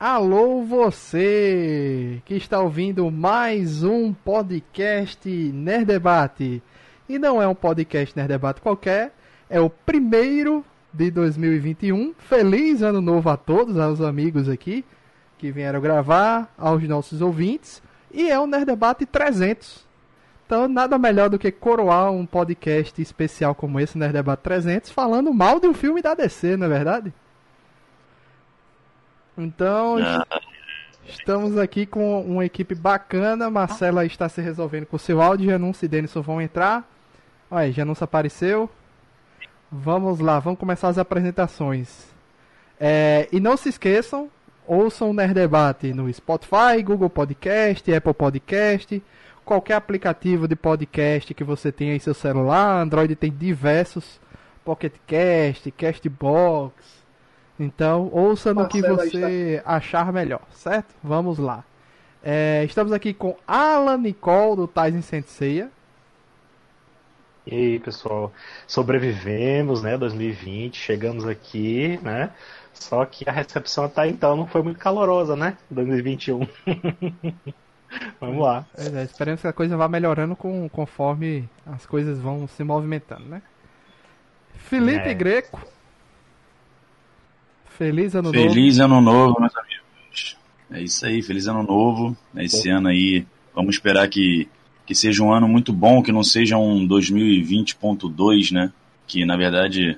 Alô você que está ouvindo mais um podcast Nerd Debate. E não é um podcast Nerd Debate qualquer, é o primeiro de 2021. Feliz ano novo a todos, aos amigos aqui que vieram gravar, aos nossos ouvintes. E é o Nerd Debate 300. Então, nada melhor do que coroar um podcast especial como esse, Nerd Debate 300, falando mal de um filme da DC, não é verdade? Então, ah. estamos aqui com uma equipe bacana. Marcela está se resolvendo com seu áudio. Janúncio e Denison vão entrar. Olha, Janúncio apareceu. Vamos lá, vamos começar as apresentações. É, e não se esqueçam, ouçam o Nerd Debate no Spotify, Google Podcast, Apple Podcast, qualquer aplicativo de podcast que você tenha em seu celular. Android tem diversos, Pocket Cast, Castbox, então, ouça no que você achar melhor, certo? Vamos lá. É, estamos aqui com Alan Nicole do Tyson Senseiya. E aí, pessoal, sobrevivemos, né, 2020, chegamos aqui, né? Só que a recepção até então não foi muito calorosa, né? 2021. Vamos lá. É, esperamos que a coisa vá melhorando com, conforme as coisas vão se movimentando, né? Felipe é. Greco. Feliz ano feliz novo. Feliz ano novo, meus amigos. É isso aí, feliz ano novo. Esse ano aí, vamos esperar que, que seja um ano muito bom, que não seja um 2020.2, né? Que na verdade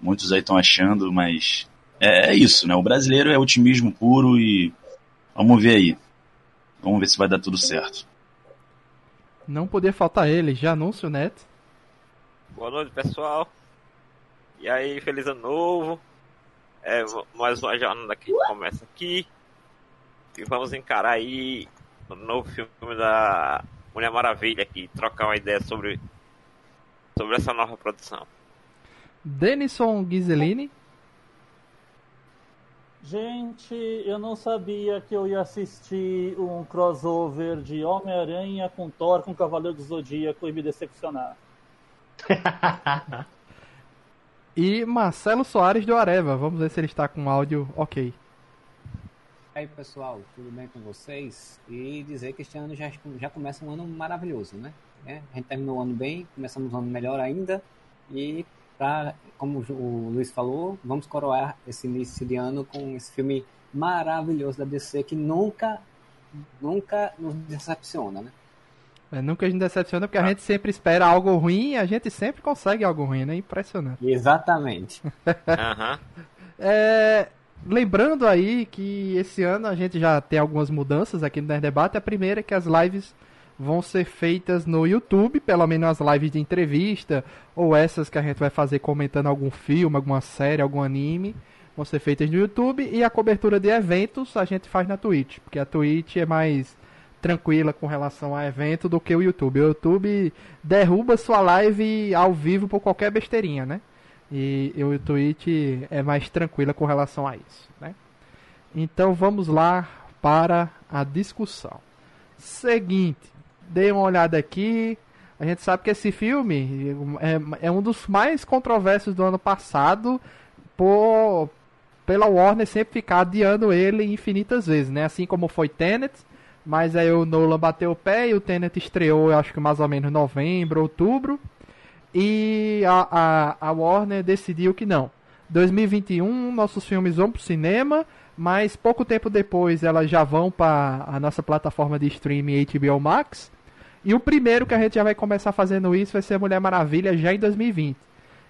muitos aí estão achando, mas é, é, isso, né? O brasileiro é otimismo puro e vamos ver aí. Vamos ver se vai dar tudo certo. Não poder faltar ele, já anúncio Neto. Boa noite, pessoal. E aí, feliz ano novo. É, mais uma jornada que começa aqui. E vamos encarar aí o novo filme da Mulher Maravilha aqui, trocar uma ideia sobre, sobre essa nova produção. Denison Ghiselini. Gente, eu não sabia que eu ia assistir um crossover de Homem-Aranha com Thor com Cavaleiro do Zodíaco e me decepcionar. E Marcelo Soares do Areva. Vamos ver se ele está com áudio ok. E aí pessoal, tudo bem com vocês? E dizer que este ano já, já começa um ano maravilhoso, né? É, a gente terminou o ano bem, começamos um ano melhor ainda. E, pra, como o Luiz falou, vamos coroar esse início de ano com esse filme maravilhoso da DC que nunca, nunca nos decepciona, né? É, nunca a gente decepciona porque a gente sempre espera algo ruim e a gente sempre consegue algo ruim, né? Impressionante. Exatamente. uhum. é, lembrando aí que esse ano a gente já tem algumas mudanças aqui no Nerd Debate. A primeira é que as lives vão ser feitas no YouTube, pelo menos as lives de entrevista, ou essas que a gente vai fazer comentando algum filme, alguma série, algum anime, vão ser feitas no YouTube. E a cobertura de eventos a gente faz na Twitch, porque a Twitch é mais tranquila com relação a evento do que o YouTube. O YouTube derruba sua live ao vivo por qualquer besteirinha, né? E, o Twitch é mais tranquila com relação a isso, né? Então vamos lá para a discussão. Seguinte, dê uma olhada aqui. A gente sabe que esse filme é, é um dos mais controversos do ano passado por pela Warner sempre ficar adiando ele infinitas vezes, né? Assim como foi Tenet, mas aí o Nolan bateu o pé e o Tenet estreou, acho que mais ou menos novembro, outubro. E a, a, a Warner decidiu que não. 2021, nossos filmes vão pro cinema, mas pouco tempo depois elas já vão para a nossa plataforma de streaming HBO Max. E o primeiro que a gente já vai começar fazendo isso vai ser Mulher Maravilha já em 2020.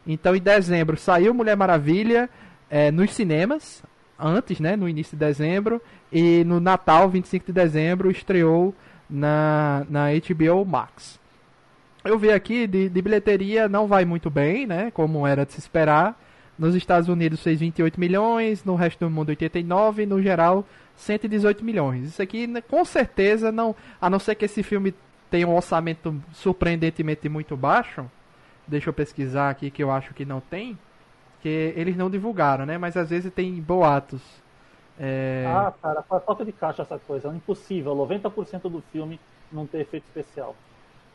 Então em dezembro saiu Mulher Maravilha é, nos cinemas, antes, né, no início de dezembro, e no Natal, 25 de dezembro, estreou na, na HBO Max. Eu vi aqui, de, de bilheteria não vai muito bem, né, como era de se esperar. Nos Estados Unidos fez 28 milhões, no resto do mundo 89, no geral 118 milhões. Isso aqui né, com certeza não, a não ser que esse filme tenha um orçamento surpreendentemente muito baixo. Deixa eu pesquisar aqui que eu acho que não tem que eles não divulgaram, né? Mas às vezes tem boatos. É... Ah, cara, falta de caixa essa coisa. É impossível. 90% do filme não ter efeito especial.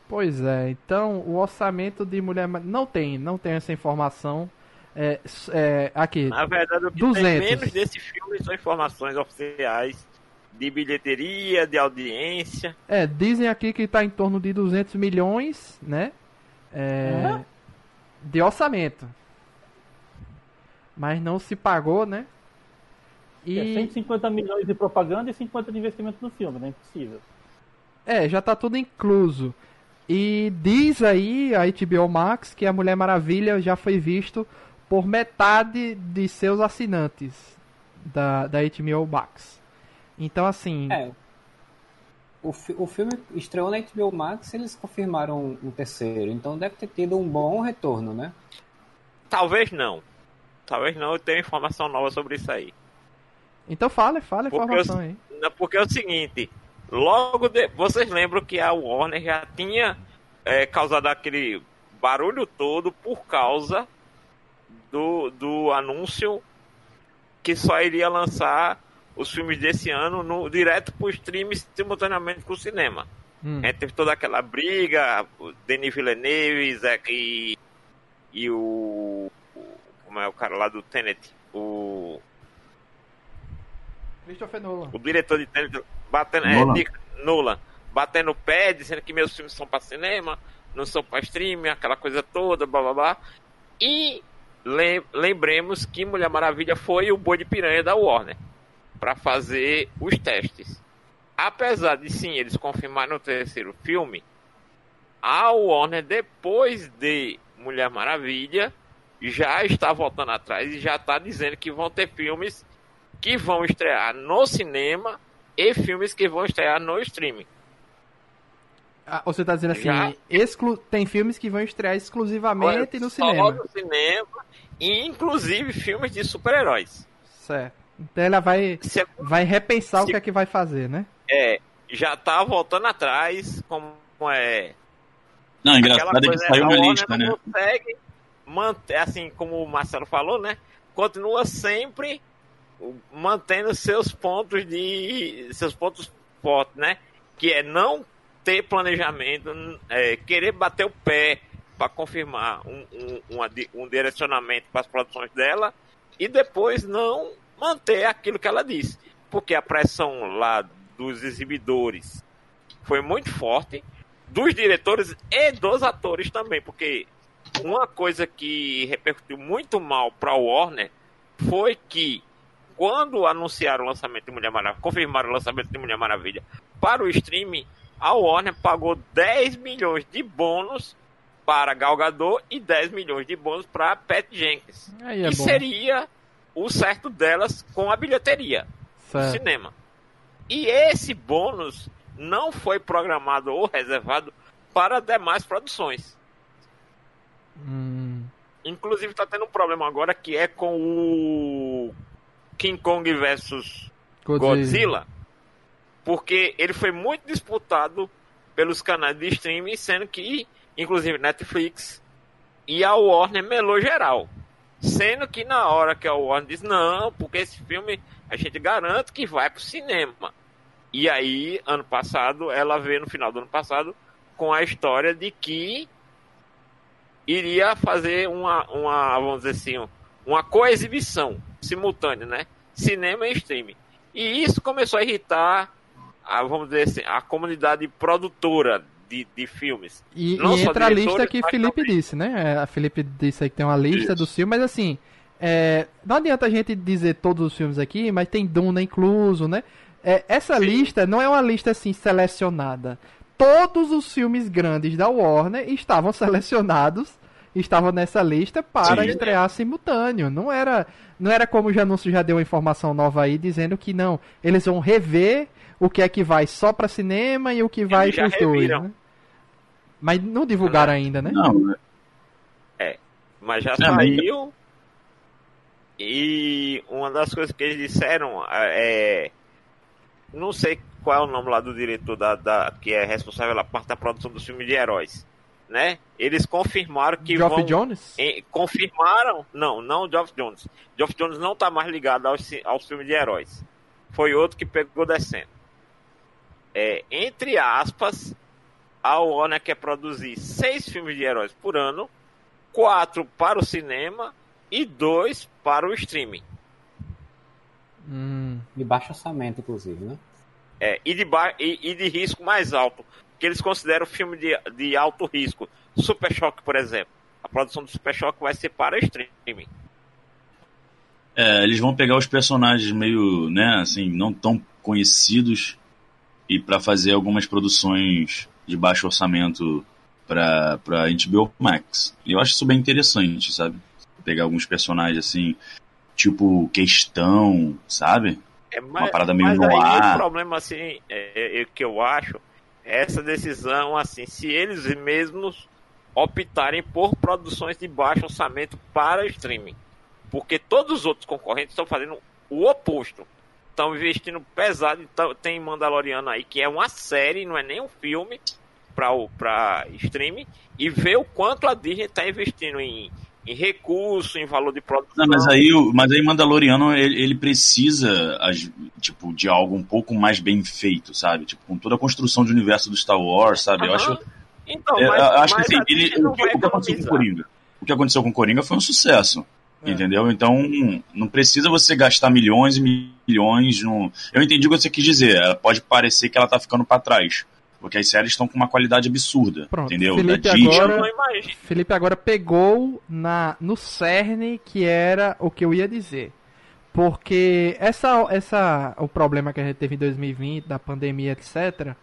Pois é. Então, o orçamento de Mulher não tem, não tem essa informação. É, é, aqui, Na verdade, o que 200. tem menos desse filme são informações oficiais de bilheteria, de audiência. é, dizem aqui que tá em torno de 200 milhões, né? É, de orçamento. Mas não se pagou, né? É E 150 milhões de propaganda e 50 de investimento no filme, né? Impossível. É, já tá tudo incluso. E diz aí a HBO Max que a Mulher Maravilha já foi visto por metade de seus assinantes da, da HBO Max. Então, assim, É. O, fi- o filme estreou na HBO Max e eles confirmaram um terceiro. Então deve ter tido um bom retorno, né? Talvez não. Talvez não, eu tenho informação nova sobre isso aí. então fala, fala a Porque informação eu- aí. Não, Porque é o seguinte, logo de... vocês lembram que a Warner já tinha é, causado aquele barulho todo por causa do, do anúncio que só iria lançar os filmes desse ano no, direto pro stream simultaneamente com o cinema. Hum. É, teve toda aquela briga, o Denis Villeneuve Zac, e, e o- Como é o cara lá do Tenet? O, Christopher Nolan. o diretor de Tenet batendo. Nolan. É, Nick Nolan. Batendo o pé, dizendo que meus filmes são pra cinema, não são pra streaming, aquela coisa toda, blá blá blá. E lem- lembremos que Mulher Maravilha foi o boi de piranha da Warner para fazer os testes. Apesar de sim eles confirmarem o terceiro filme, a Warner depois de Mulher Maravilha já está voltando atrás e já está dizendo que vão ter filmes que vão estrear no cinema e filmes que vão estrear no streaming. Ah, você tá dizendo assim, Já. exclu... tem filmes que vão estrear exclusivamente no Só cinema. no cinema e inclusive filmes de super-heróis. Certo. Então ela vai, Se- vai repensar o Se- que é que vai fazer, né? É, já tá voltando atrás, como é Não, Aquela engraçado é que coisa, saiu na lista, né? não consegue manter, assim como o Marcelo falou, né? Continua sempre mantendo seus pontos de seus pontos fortes, né? Que é não ter planejamento, é, querer bater o pé para confirmar um, um, um direcionamento para as produções dela e depois não manter aquilo que ela disse, porque a pressão lá dos exibidores foi muito forte dos diretores e dos atores também, porque uma coisa que repercutiu muito mal para a Warner foi que quando anunciaram o lançamento de Mulher Maravilha, confirmaram o lançamento de Mulher Maravilha para o streaming, a Warner pagou 10 milhões de bônus para Gal Gadot e 10 milhões de bônus para Pat Jenkins. Aí é que bom. seria o certo delas com a bilheteria do Certo. cinema. E esse bônus não foi programado ou reservado para demais produções. Hum, Inclusive está tendo um problema agora que é com o King Kong versus Godzilla. Godzilla, porque ele foi muito disputado pelos canais de streaming, sendo que, inclusive, Netflix e a Warner melou geral. Sendo que na hora que a Warner diz, não, porque esse filme a gente garante que vai pro cinema. E aí, ano passado, ela veio no final do ano passado com a história de que iria fazer uma, uma vamos dizer assim, uma coexibição simultânea, né? Cinema e streaming. E isso começou a irritar, a, vamos dizer assim, a comunidade produtora de, de filmes. E, Não e entra a lista que Felipe também. disse, né? É, A Felipe disse aí que tem uma lista Isso. dos filmes, mas assim, é, não adianta a gente dizer todos os filmes aqui, mas tem Duna incluso, né? É, essa lista não é uma lista assim selecionada. Todos os filmes grandes da Warner estavam selecionados, estavam nessa lista para Sim. estrear simultâneo. Não era, não era como o Janúncio já deu uma informação nova aí dizendo que não, eles vão rever o que é que vai só para cinema e o que vai já pros dois, né? Mas não divulgaram ainda, né? Não, Mas já É, mas- saiu. E uma das coisas que eles disseram é. Não sei qual é o nome lá do diretor da, da- que é responsável pela parte da produção dos filmes de heróis. Né? Eles confirmaram que Geoff vão. Jones? em- confirmaram. Não, não o Geoff Jones. Geoff Jones não tá mais ligado aos, aos filmes de heróis. Foi outro que pegou descendo. É, entre aspas, a Warner quer produzir seis filmes de heróis por ano, quatro para o cinema e dois para o streaming. Hum, De baixo orçamento, inclusive, né? É, e, de ba... e, e de risco mais alto, que eles consideram filme de, de alto risco. Super Choque, por exemplo. A produção do Super Choque vai ser para streaming. É, eles vão pegar os personagens meio, né, assim, não tão conhecidos e para fazer algumas produções de baixo orçamento para para HBO Max. Eu acho isso bem interessante, sabe? Pegar alguns personagens assim, tipo questão, sabe? É, Uma parada meio mas aí noir. o problema assim é, é, que eu acho é essa decisão assim, se eles mesmos optarem por produções de baixo orçamento para streaming, porque todos os outros concorrentes estão fazendo o oposto. Estão investindo pesado, então tem Mandaloriano aí que é uma série, não é nem um filme para o para streaming e ver o quanto a Disney está investindo em, em recurso, em valor de produção. Não, mas aí, mas aí Mandaloriano ele, ele precisa tipo de algo um pouco mais bem feito, sabe? Tipo com toda a construção de universo do Star Wars, sabe? Eu Aham. acho, Então, eu mas, acho que mas assim, a ele, o, que, o que aconteceu com o. Coringa? O que aconteceu com o Coringa foi um sucesso. É. Entendeu? Então, não precisa você gastar milhões e milhões no. Eu entendi o que você quis dizer. Ela pode parecer que ela tá ficando pra trás. Porque as séries estão com uma qualidade absurda. Pronto, Entendeu? Felipe da Disney. agora-. Felipe agora pegou na, no cerne que era o que eu ia dizer. Porque essa, essa, o problema que a gente teve em 2020, da pandemia, etc.,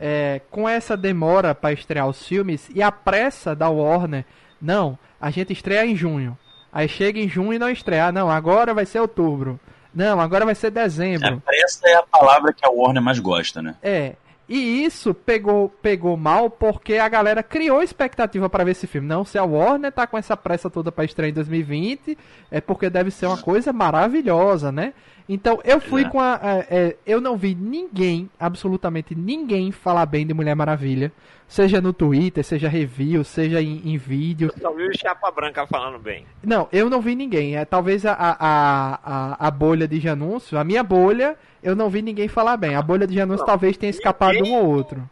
é, com essa demora para estrear os filmes e a pressa da Warner, não, a gente estreia em junho. Aí chega em junho e não estreia. Ah, não, agora vai ser outubro. Não, agora vai ser dezembro. Essa é a palavra que a Warner mais gosta, né? É. E isso pegou, pegou mal porque a galera criou expectativa para ver esse filme. Não, se a Warner tá com essa pressa toda para estrear em 2020, é porque deve ser uma coisa maravilhosa, né? Então eu fui É. com a. é, eu não vi ninguém, absolutamente ninguém, falar bem de Mulher Maravilha. Seja no Twitter, seja review, seja em, em vídeo. Eu só vi o Chapa Branca falando bem. Não, eu não vi ninguém. É, talvez a, a, a, a- bolha de anúncio, a minha bolha, eu não vi ninguém falar bem. A bolha de anúncio Não, talvez tenha escapado um ninguém- ou outro.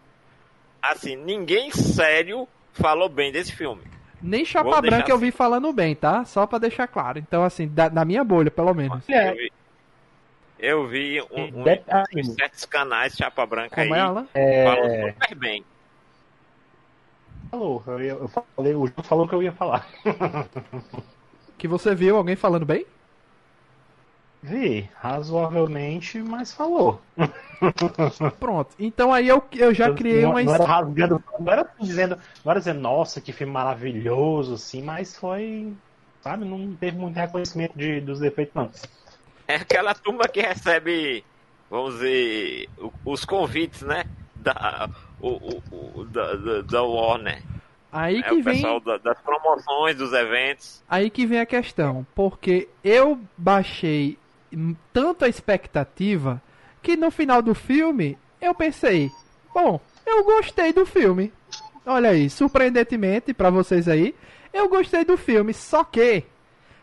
Assim, ninguém sério falou bem desse filme. Nem Chapa Branca eu assim. vi falando bem, tá? Só pra deixar claro. Então, assim, da, na minha bolha, pelo menos. É. Eu vi, um, um, em certos canais Chapa Branca Como aí é, Alan? falando É, super bem. falou, eu, ia- eu falei, o João falou que eu ia falar. Que você viu alguém falando bem? Vi, razoavelmente, mas falou. Pronto. Então aí eu, eu já criei não, uma. não era rasgando, não era dizendo, não era dizendo, nossa, que filme maravilhoso, assim, mas foi, sabe, não teve muito reconhecimento de, dos defeitos, não. É aquela turma que recebe, vamos dizer, os convites, né? Da, o, o, o- da, da, Warner. Aí É que o vem. pessoal da- das promoções, dos eventos. Aí que vem a questão, porque eu baixei tanto a expectativa que no final do filme eu pensei, bom, eu gostei do filme. Olha aí, surpreendentemente pra vocês aí, eu gostei do filme, só que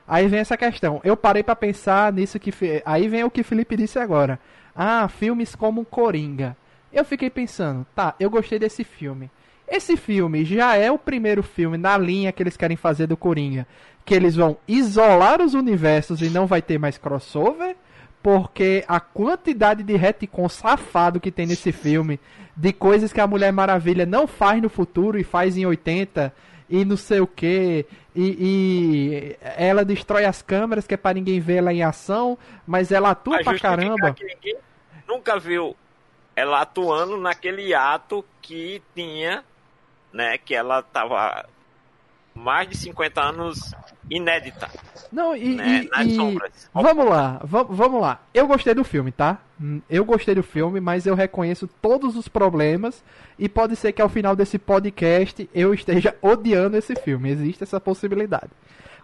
aí vem essa questão. Eu parei pra pensar nisso que aí vem o que Felipe disse agora. Ah, filmes como Coringa. Eu fiquei pensando, tá, eu gostei desse filme. Esse filme já é o primeiro filme na linha que eles querem fazer do Coringa. Que eles vão isolar os universos e não vai ter mais crossover. Porque a quantidade de retcon safado que tem nesse filme, de coisas que a Mulher Maravilha não faz no futuro e faz em 80, e não sei o que, e, e ela destrói as câmeras que é pra ninguém ver ela em ação, mas ela atua pra justificar caramba. que ninguém nunca viu ela atuando naquele ato que tinha, né? Que ela tava mais de 50 anos inédita, Não, e, né? e- nas e- sombras. Vamos lá, va- vamos lá. Eu gostei do filme, tá? Hum, Eu gostei do filme, mas eu reconheço todos os problemas e pode ser que ao final desse podcast eu esteja odiando esse filme. Existe essa possibilidade.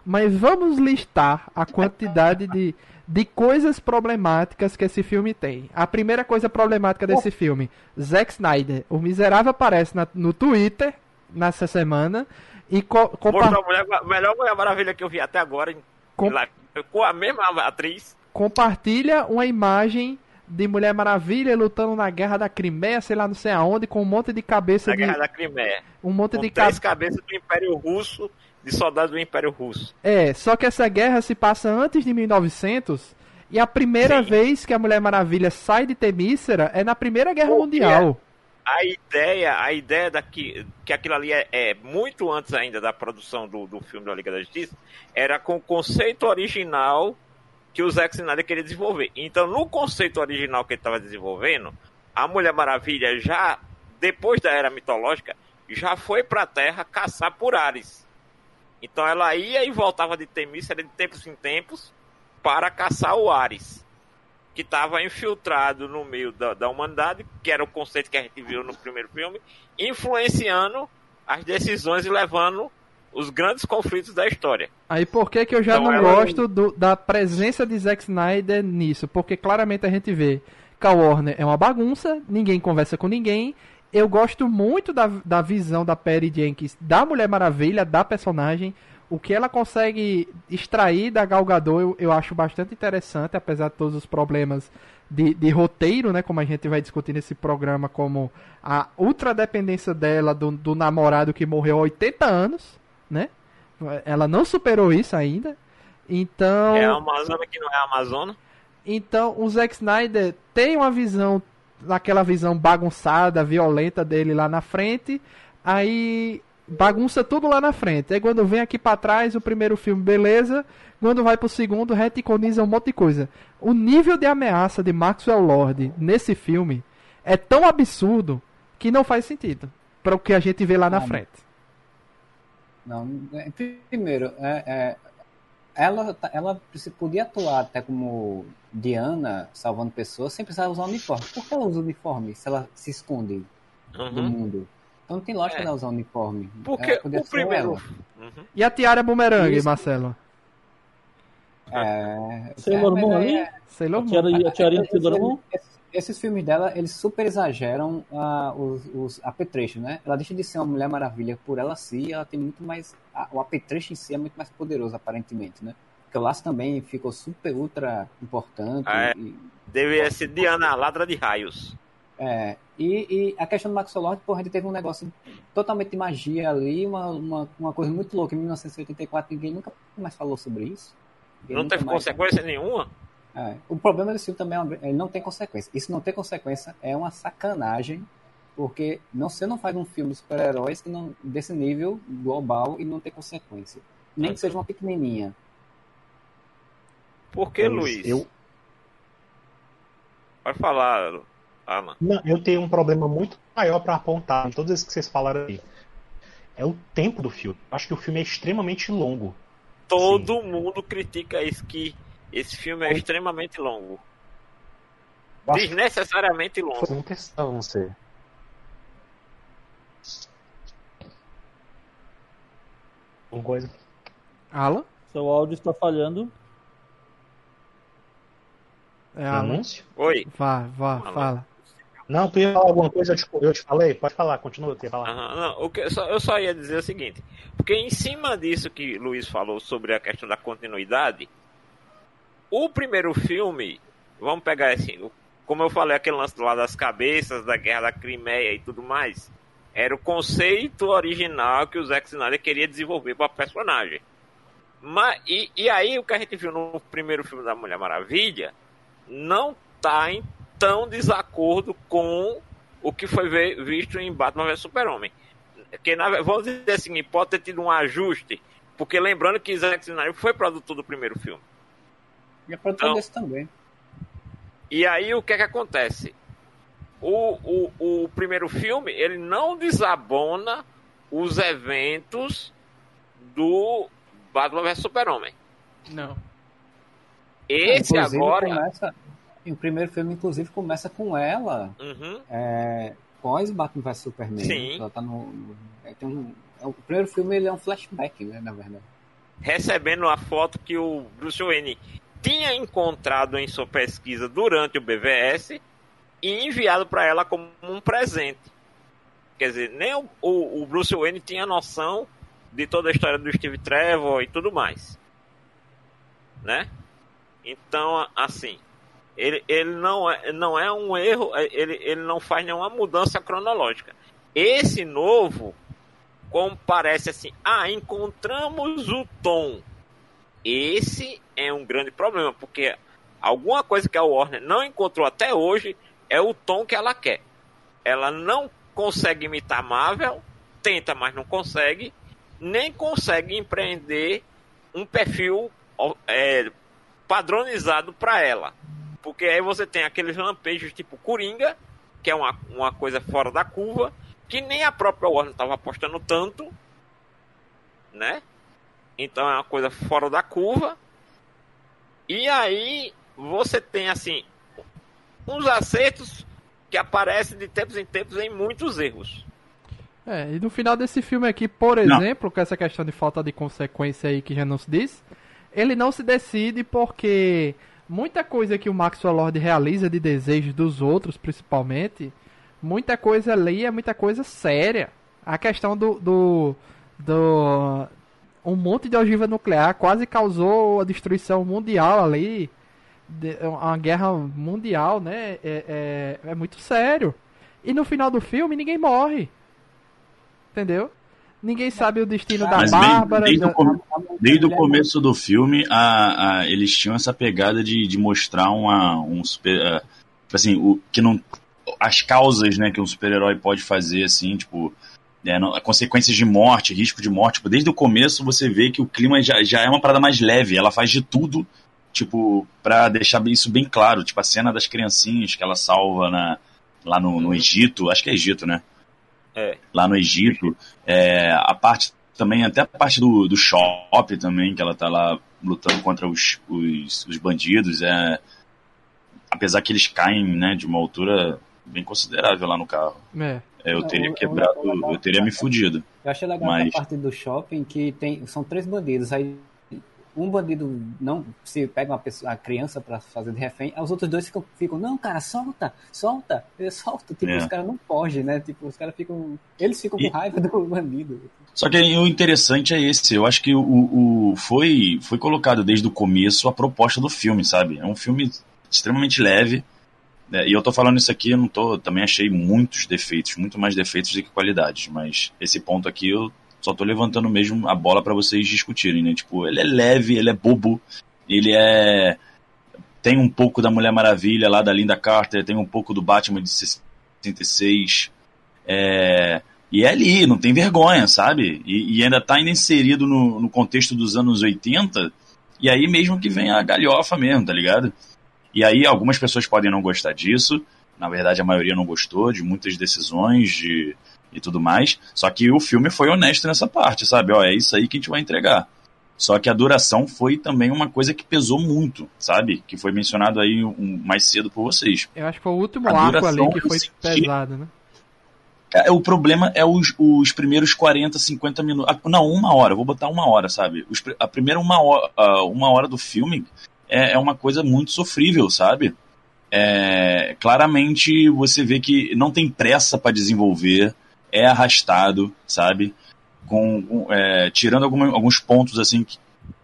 Mas vamos listar a quantidade de, de coisas problemáticas que esse filme tem. A primeira coisa problemática desse filme: Zack Snyder. O miserável aparece na- no Twitter nessa semana e co compa- Mostrou a mulher, a melhor Mulher Maravilha que eu vi até agora, em- Com- lá- com a mesma atriz. compartilha uma imagem de Mulher Maravilha lutando na guerra da Crimeia, sei lá, não sei aonde, com um monte de cabeça na de Guerra da Crimeia. um monte Com de três cabeça cabeças do Império Russo de soldados do Império Russo. É, só que essa guerra se passa antes de 1900 e a primeira Sim. vez que a Mulher Maravilha sai de Temícera é na Primeira Guerra Mundial. A ideia, a ideia daqui, que aquilo ali é, é muito antes ainda da produção do, do filme da Liga da Justiça, era com o conceito original que o Zack Snyder queria desenvolver. Então, no conceito original que ele estava desenvolvendo, a Mulher Maravilha já, depois da era mitológica, já foi para a Terra caçar por Ares. Então ela ia e voltava de Temícera de tempos em tempos para caçar o Ares, que estava infiltrado no meio da, da humanidade, que era o conceito que a gente viu no primeiro filme, influenciando as decisões e levando os grandes conflitos da história. Aí por que, que eu já Então, não ela- gosto do- da presença de Zack Snyder nisso? Porque claramente a gente vê que a Warner é uma bagunça, ninguém conversa com ninguém. Eu gosto muito da, da visão da Perry Jenkins da Mulher Maravilha, da personagem. O que ela consegue extrair da Gal Gadot eu, eu acho bastante interessante, apesar de todos os problemas de, de roteiro, né? Como a gente vai discutir nesse programa, como a ultradependência dela do, do namorado que morreu há 80 anos, né? Ela não superou isso ainda. Então, É a Amazônia que não é a Amazônia. então o Zack Snyder tem uma visão, aquela visão bagunçada, violenta dele lá na frente, aí bagunça tudo lá na frente. Aí quando vem aqui pra trás, o primeiro filme, beleza. Quando vai pro segundo, retconiza um monte de coisa. O nível de ameaça de Maxwell Lord nesse filme é tão absurdo que não faz sentido para o que a gente vê lá na Ah, frente. Não, é, primeiro, é, é, ela, tá- ela se podia atuar até como Diana, salvando pessoas, sem precisar usar uniforme. Por que ela usa uniforme se ela se esconde do Uhum. mundo? Então não tem lógica É. ela usar uniforme. Porque Ela podia o primeiro. Uhum. E a Tiara Bumerangue, Isso. Marcelo? É, Sailor é, Moon é- ali? Sailor Moon. a tiarinha esses, Sailor Moon? esses- filmes dela, eles super exageram ah, os, os apetrechos, né? Ela deixa de ser uma Mulher Maravilha por ela si, ela tem muito mais... a- o apetrecho em si é muito mais poderoso, aparentemente, né? Porque o laço também ficou super, ultra importante. Ah, é. e, Deveria ser Diana, a ladra de raios. É, e, e a questão do Max Lord, porra, ele teve um negócio totalmente de magia ali, uma, uma, uma coisa muito louca. Em 1984, ninguém nunca mais falou sobre isso. Ninguém Não teve mais- consequência nenhuma. é, o problema desse filme também é uma- ele não tem consequência. Isso não ter consequência é uma sacanagem, porque não, você não faz um filme de super-heróis desse nível global e não tem consequência. Nem que seja uma pequenininha. Por que, Mas Luiz? eu- Pode falar, Ana. Não, eu tenho um problema muito maior para apontar em todos esses que vocês falaram aí. É o tempo do filme. Acho que o filme é extremamente longo. Todo mundo critica isso, que esse filme é extremamente longo. Acho Desnecessariamente longo. foi um testão, não sei. Uma coisa. Alan? Seu áudio está falhando. É Alan. Anúncio? Oi. Vá, vá, Alan. fala. Não, tu ia falar alguma coisa, eu te, eu te falei? Pode falar, continua, falar. Não, o que, só, eu só ia dizer o seguinte, porque em cima disso que Luiz falou sobre a questão da continuidade, o primeiro filme, vamos pegar assim, como eu falei, aquele lance lá das cabeças, da guerra da Crimeia e tudo mais, era o conceito original que o Zack Snyder queria desenvolver para personagem. Mas, e, e aí o que a gente viu no primeiro filme da Mulher Maravilha não tá em tão desacordo com o que foi visto em Batman vs Super-Homem. Que, na, vamos dizer assim, pode ter tido um ajuste, porque lembrando que Zack Snyder foi produtor do primeiro filme. E a produção Não. desse também. E aí o que é que acontece? O, o, o primeiro filme, ele não desabona os eventos do Batman vs Super-Homem. Não. Esse Inclusive, agora... Começa, e o primeiro filme, inclusive, começa com ela Uhum. é, pós Batman vs Superman. Sim. né? Ela tá no, no- é, tem um- é, o primeiro filme ele é um flashback, né, na verdade. recebendo a foto que o Bruce Wayne tinha encontrado em sua pesquisa durante o BVS e enviado para ela como um presente. Quer dizer, nem o, o- o Bruce Wayne tinha noção de toda a história do Steve Trevor e tudo mais. Né? Então, assim, ele, ele não, é, não é um erro, ele, ele não faz nenhuma mudança cronológica. Esse novo como parece assim, ah, encontramos o tom. Esse é um grande problema, porque alguma coisa que a Warner não encontrou até hoje é o tom que ela quer. Ela não consegue imitar Marvel, tenta, mas não consegue, nem consegue empreender um perfil é, padronizado para ela. Porque aí você tem aqueles lampejos tipo Coringa, que é uma, uma coisa fora da curva, que nem a própria Warner estava apostando tanto, né? Então é uma coisa fora da curva. E aí você tem assim uns acertos que aparecem de tempos em tempos em muitos erros. É, e no final desse filme aqui, por exemplo, não. com essa questão de falta de consequência aí que já não se diz, ele não se decide porque muita coisa que o Maxwell Lord realiza de desejos dos outros, principalmente, muita coisa ali é muita coisa séria. A questão do, do, do um monte de ogiva nuclear quase causou a destruição mundial ali, de, uma guerra mundial, né? É, é, é muito sério. E no final do filme ninguém morre. Entendeu? Ninguém sabe o destino da Mas Bárbara. Da... desde o começo do filme, a, a, eles tinham essa pegada de, de mostrar uma, um super. Uh, assim, o, que não. As causas né, que um super-herói pode fazer, assim, tipo. É, não, consequências de morte, risco de morte. Tipo, desde o começo você vê que o clima já, já é uma parada mais leve. Ela faz de tudo, tipo, pra deixar isso bem claro. Tipo, a cena das criancinhas que ela salva na, lá no, no Egito. Acho que é Egito, né? é. lá no Egito. É, a parte também, até a parte do, do shopping também, que ela tá lá lutando contra os, os, os bandidos. É, apesar que eles caem né, de uma altura bem considerável lá no carro. É. É, eu teria quebrado, eu teria me fudido. Eu achei legal mas... a parte do shopping que tem, são três bandidos. Aí um bandido não se pega uma pessoa, a criança para fazer de refém, os outros dois ficam, ficam não, cara, solta, solta, solta. Tipo, é. os caras não fogem, né? Tipo, os caras ficam. Eles ficam e... com raiva do bandido. Só que o interessante é esse, eu acho que o, o foi, foi colocado desde o começo a proposta do filme, sabe? É um filme extremamente leve. Né? E eu tô falando isso aqui, eu não tô. Também achei muitos defeitos, muito mais defeitos do que qualidades. Mas esse ponto aqui eu só tô levantando mesmo a bola para vocês discutirem, né? Tipo, ele é leve, ele é bobo, ele é. Tem um pouco da Mulher Maravilha lá da Linda Carter, tem um pouco do Batman de 66. É... E é ali, não tem vergonha, sabe? E, e ainda tá ainda inserido no, no contexto dos anos 80. E aí mesmo que vem a galhofa mesmo, tá ligado? E aí algumas pessoas podem não gostar disso. Na verdade, a maioria não gostou de muitas decisões, de e tudo mais. Só que o filme foi honesto nessa parte, sabe? Ó, é isso aí que a gente vai entregar. Só que a duração foi também uma coisa que pesou muito, sabe? Que foi mencionado aí um, mais cedo por vocês. Eu acho que foi o último a arco ali que foi senti... pesado, né? O problema é os, os primeiros 40, 50 minutos. Ah, não, uma hora, vou botar uma hora, sabe? Os, a primeira uma hora, uma hora do filme é, é uma coisa muito sofrível, sabe? É, claramente você vê que não tem pressa para desenvolver é arrastado, sabe? Com, é, tirando algum, alguns pontos assim que,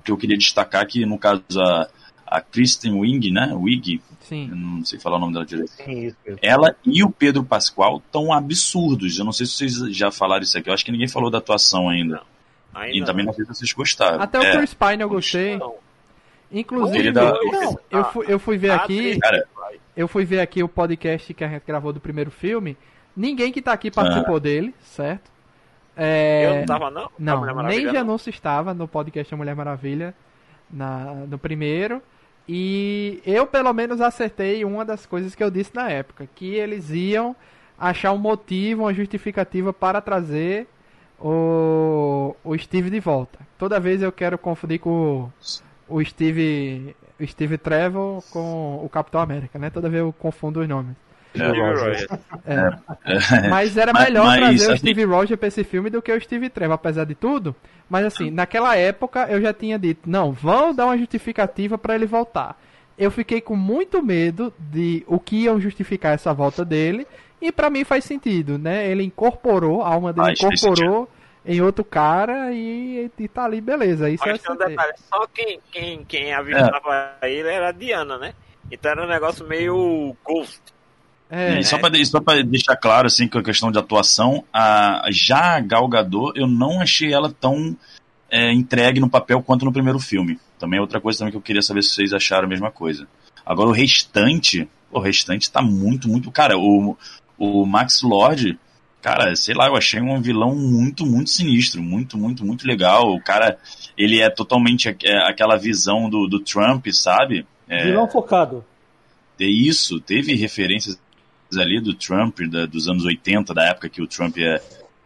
que, eu queria destacar que no caso a, a Kristen Wing, né? Wig, não sei falar o nome dela direito. Sim, isso, Ela e o Pedro Pascoal estão absurdos. Eu não sei se vocês já falaram isso aqui. Eu acho que ninguém falou da atuação ainda. ainda e também não sei se vocês gostaram. Até é. o Chris Pine eu gostei. Inclusive, da... não, eu, fui, eu fui ver aqui. Cara, eu fui ver aqui o podcast que a gente gravou do primeiro filme. Ninguém que tá aqui participou ah. dele, certo? É... Eu não tava, não? Não, nem Janúncio estava no podcast A Mulher Maravilha, na, no primeiro. E eu, pelo menos, acertei uma das coisas que eu disse na época: que eles iam achar um motivo, uma justificativa para trazer o, o Steve de volta. Toda vez eu quero confundir com o, o Steve o Steve Trevor com o Capitão América, né? Toda vez eu confundo os nomes. É, é. Mas era melhor mas, trazer mas, o Steve assim... Rogers pra esse filme do que o Steve Trevor, apesar de tudo. Mas assim, naquela época eu já tinha dito, não, vão dar uma justificativa para ele voltar. Eu fiquei com muito medo de o que iam justificar essa volta dele. E para mim faz sentido, né? Ele incorporou, a alma dele incorporou em outro cara e, e tá ali, beleza. Isso Mas é um detalhe, só quem, quem, quem avistava é. ele era a Diana, né? Então era um negócio meio ghost. É, E só só pra deixar claro, assim, com a questão de atuação, a, já a Gal Gadot, eu não achei ela tão é, entregue no papel quanto no primeiro filme. Também é outra coisa também que eu queria saber se vocês acharam a mesma coisa. Agora, o restante, o restante tá muito, muito... Cara, o, o Max Lord, cara, sei lá, eu achei um vilão muito, muito sinistro, muito, muito, muito legal. O cara, ele é totalmente é, aquela visão do, do Trump, sabe? É, Vilão focado. ter isso, teve referências ali do Trump da- dos anos 80, da época que o Trump é.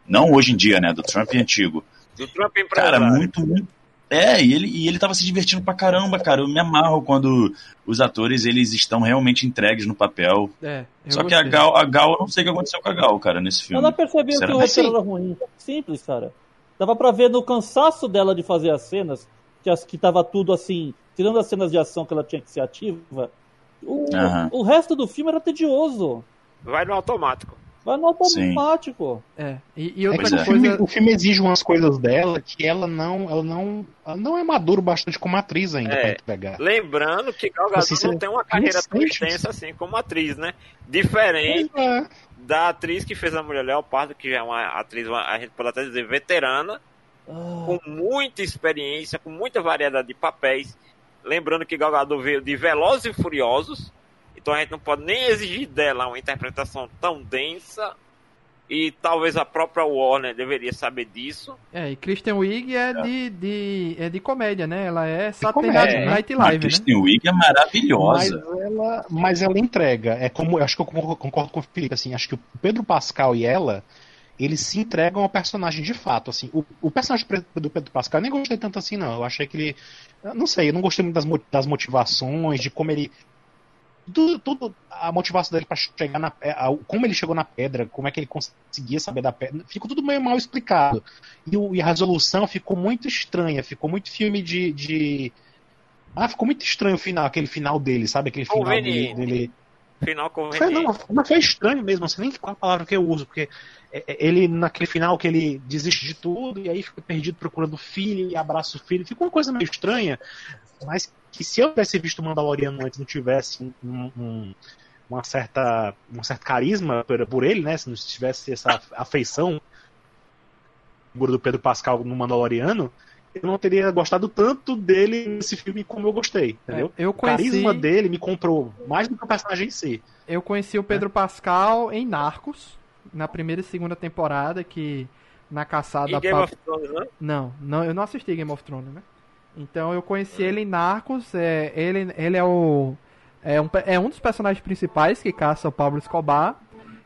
Não hoje em dia, né? Do Trump antigo. Do Trump Cara, empresário. muito, muito. É, e ele, e ele tava se divertindo pra caramba, cara. Eu me amarro quando os atores eles estão realmente entregues no papel. é, eu Só que a gostei. Gal, a Gal, eu não sei o que aconteceu com a Gal, cara, nesse filme. Ela percebeu que o roteiro era ruim. Simples, cara. Dava pra ver no cansaço dela de fazer as cenas, que, as, que tava tudo assim, tirando as cenas de ação que ela tinha que ser ativa. O, o resto do filme era tedioso. Vai no automático. Vai no Sim. automático. É, e, e É outra que Pois o, é. filme, coisa. o filme exige umas coisas dela que ela não, ela não, ela não é maduro bastante como atriz ainda É. pra entregar. Lembrando que Gal Gadot Assim, não tem uma carreira tão extensa assim como atriz, né? Diferente é. da atriz que fez a Mulher Leopardo, que já é uma atriz, uma- a gente pode até dizer, veterana, Ah, com muita experiência, com muita variedade de papéis. Lembrando que Gal Gadot veio de Velozes e Furiosos, então a gente não pode nem exigir dela uma interpretação tão densa. E talvez a própria Warner deveria saber disso. É, e Kristen Wiig é de, de, é de comédia, né? Ela é Saturday comédia, Night né? Night A Live, né? Kristen Wiig é Mas maravilhosa. ela, mas ela entrega. É como, eu acho que eu concordo, com o Felipe, assim, acho que o Pedro Pascal e ela, eles se entregam ao personagem de fato, assim. O, o personagem do Pedro Pascal eu nem gostei tanto assim, não. Eu achei que ele, não sei, eu não gostei muito das, das motivações, de como ele tudo, tudo a motivação dele para chegar na a- como ele chegou na pedra, como é que ele conseguia saber da pedra, ficou tudo meio mal explicado. E, o- e a resolução ficou muito estranha, ficou muito filme de, de... Ah, ficou muito estranho o final, aquele final dele, sabe? Aquele final dele, dele... Final Foi, conveniente. não, mas foi estranho mesmo, sei nem qual a palavra que eu uso, porque é, é, ele, naquele final que ele desiste de tudo e aí fica perdido procurando o filho e abraça o filho, ficou uma coisa meio estranha, mas que se eu tivesse visto o Mandaloriano antes não tivesse um, um- uma certa, um certo carisma por, por ele, né, se não tivesse essa afeição figura do Pedro Pascal no Mandaloriano, eu não teria gostado tanto dele nesse filme como eu gostei, entendeu? É, eu O carisma conheci, dele me comprou mais do que o personagem em si. eu conheci o Pedro Pascal em Narcos, na primeira e segunda temporada, que na caçada E Game pa- of Thrones, né? Não, não, eu não assisti Game of Thrones, né? Então eu conheci ele em Narcos, é, ele, ele é o é um, é um dos personagens principais que caça o Pablo Escobar.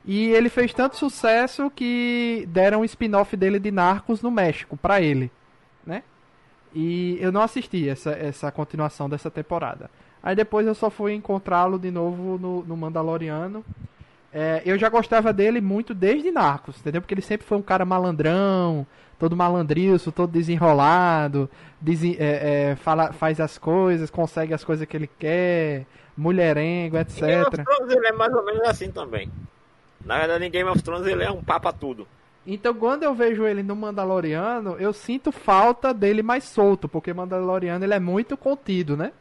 E ele fez tanto sucesso que deram um spin-off dele de Narcos no México pra ele, né? E eu não assisti essa, essa continuação dessa temporada. Aí depois eu só fui encontrá-lo de novo no, no Mandaloriano. É, eu já gostava dele muito desde Narcos, entendeu? Porque ele sempre foi um cara malandrão, todo malandrilso, todo desenrolado, desen- é, é, fala, faz as coisas, consegue as coisas que ele quer, mulherengo, Em Game of etc. Thrones ele é mais ou menos assim também. Na verdade, em Game of Thrones ele é um papa tudo. Então quando eu vejo ele no Mandaloriano, eu sinto falta dele mais solto, porque Mandaloriano ele é muito contido, né?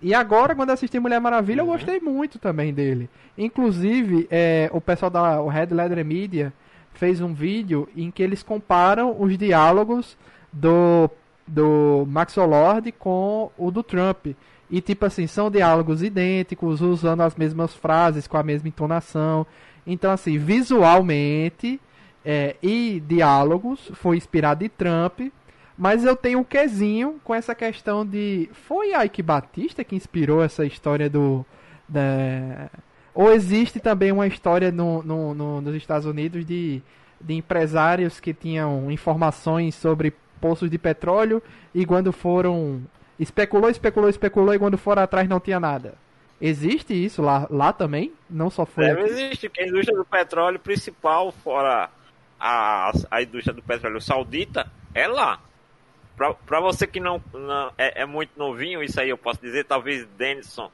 E agora, quando assisti Mulher Maravilha, eu gostei muito também dele. Inclusive, é, o pessoal da o Red Leather Media fez um vídeo em que eles comparam os diálogos do, do Max Lord com o do Trump. E tipo assim, são diálogos idênticos, usando as mesmas frases, com a mesma entonação. Então, assim, visualmente é, e diálogos foi inspirado em Trump. Mas eu tenho um quesinho com essa questão de. Foi Ike Batista que inspirou essa história do. Da... Ou existe também uma história no, no- no- nos Estados Unidos de, de empresários que tinham informações sobre poços de petróleo e quando foram. Especulou, especulou, especulou e quando foram atrás não tinha nada. Existe isso lá, lá também? Não só foi. Deve aqui? existir, que a indústria do petróleo principal, fora a, a indústria do petróleo saudita, é lá. Pra, pra você que não, não- é, é muito novinho, isso aí eu posso dizer, talvez Denison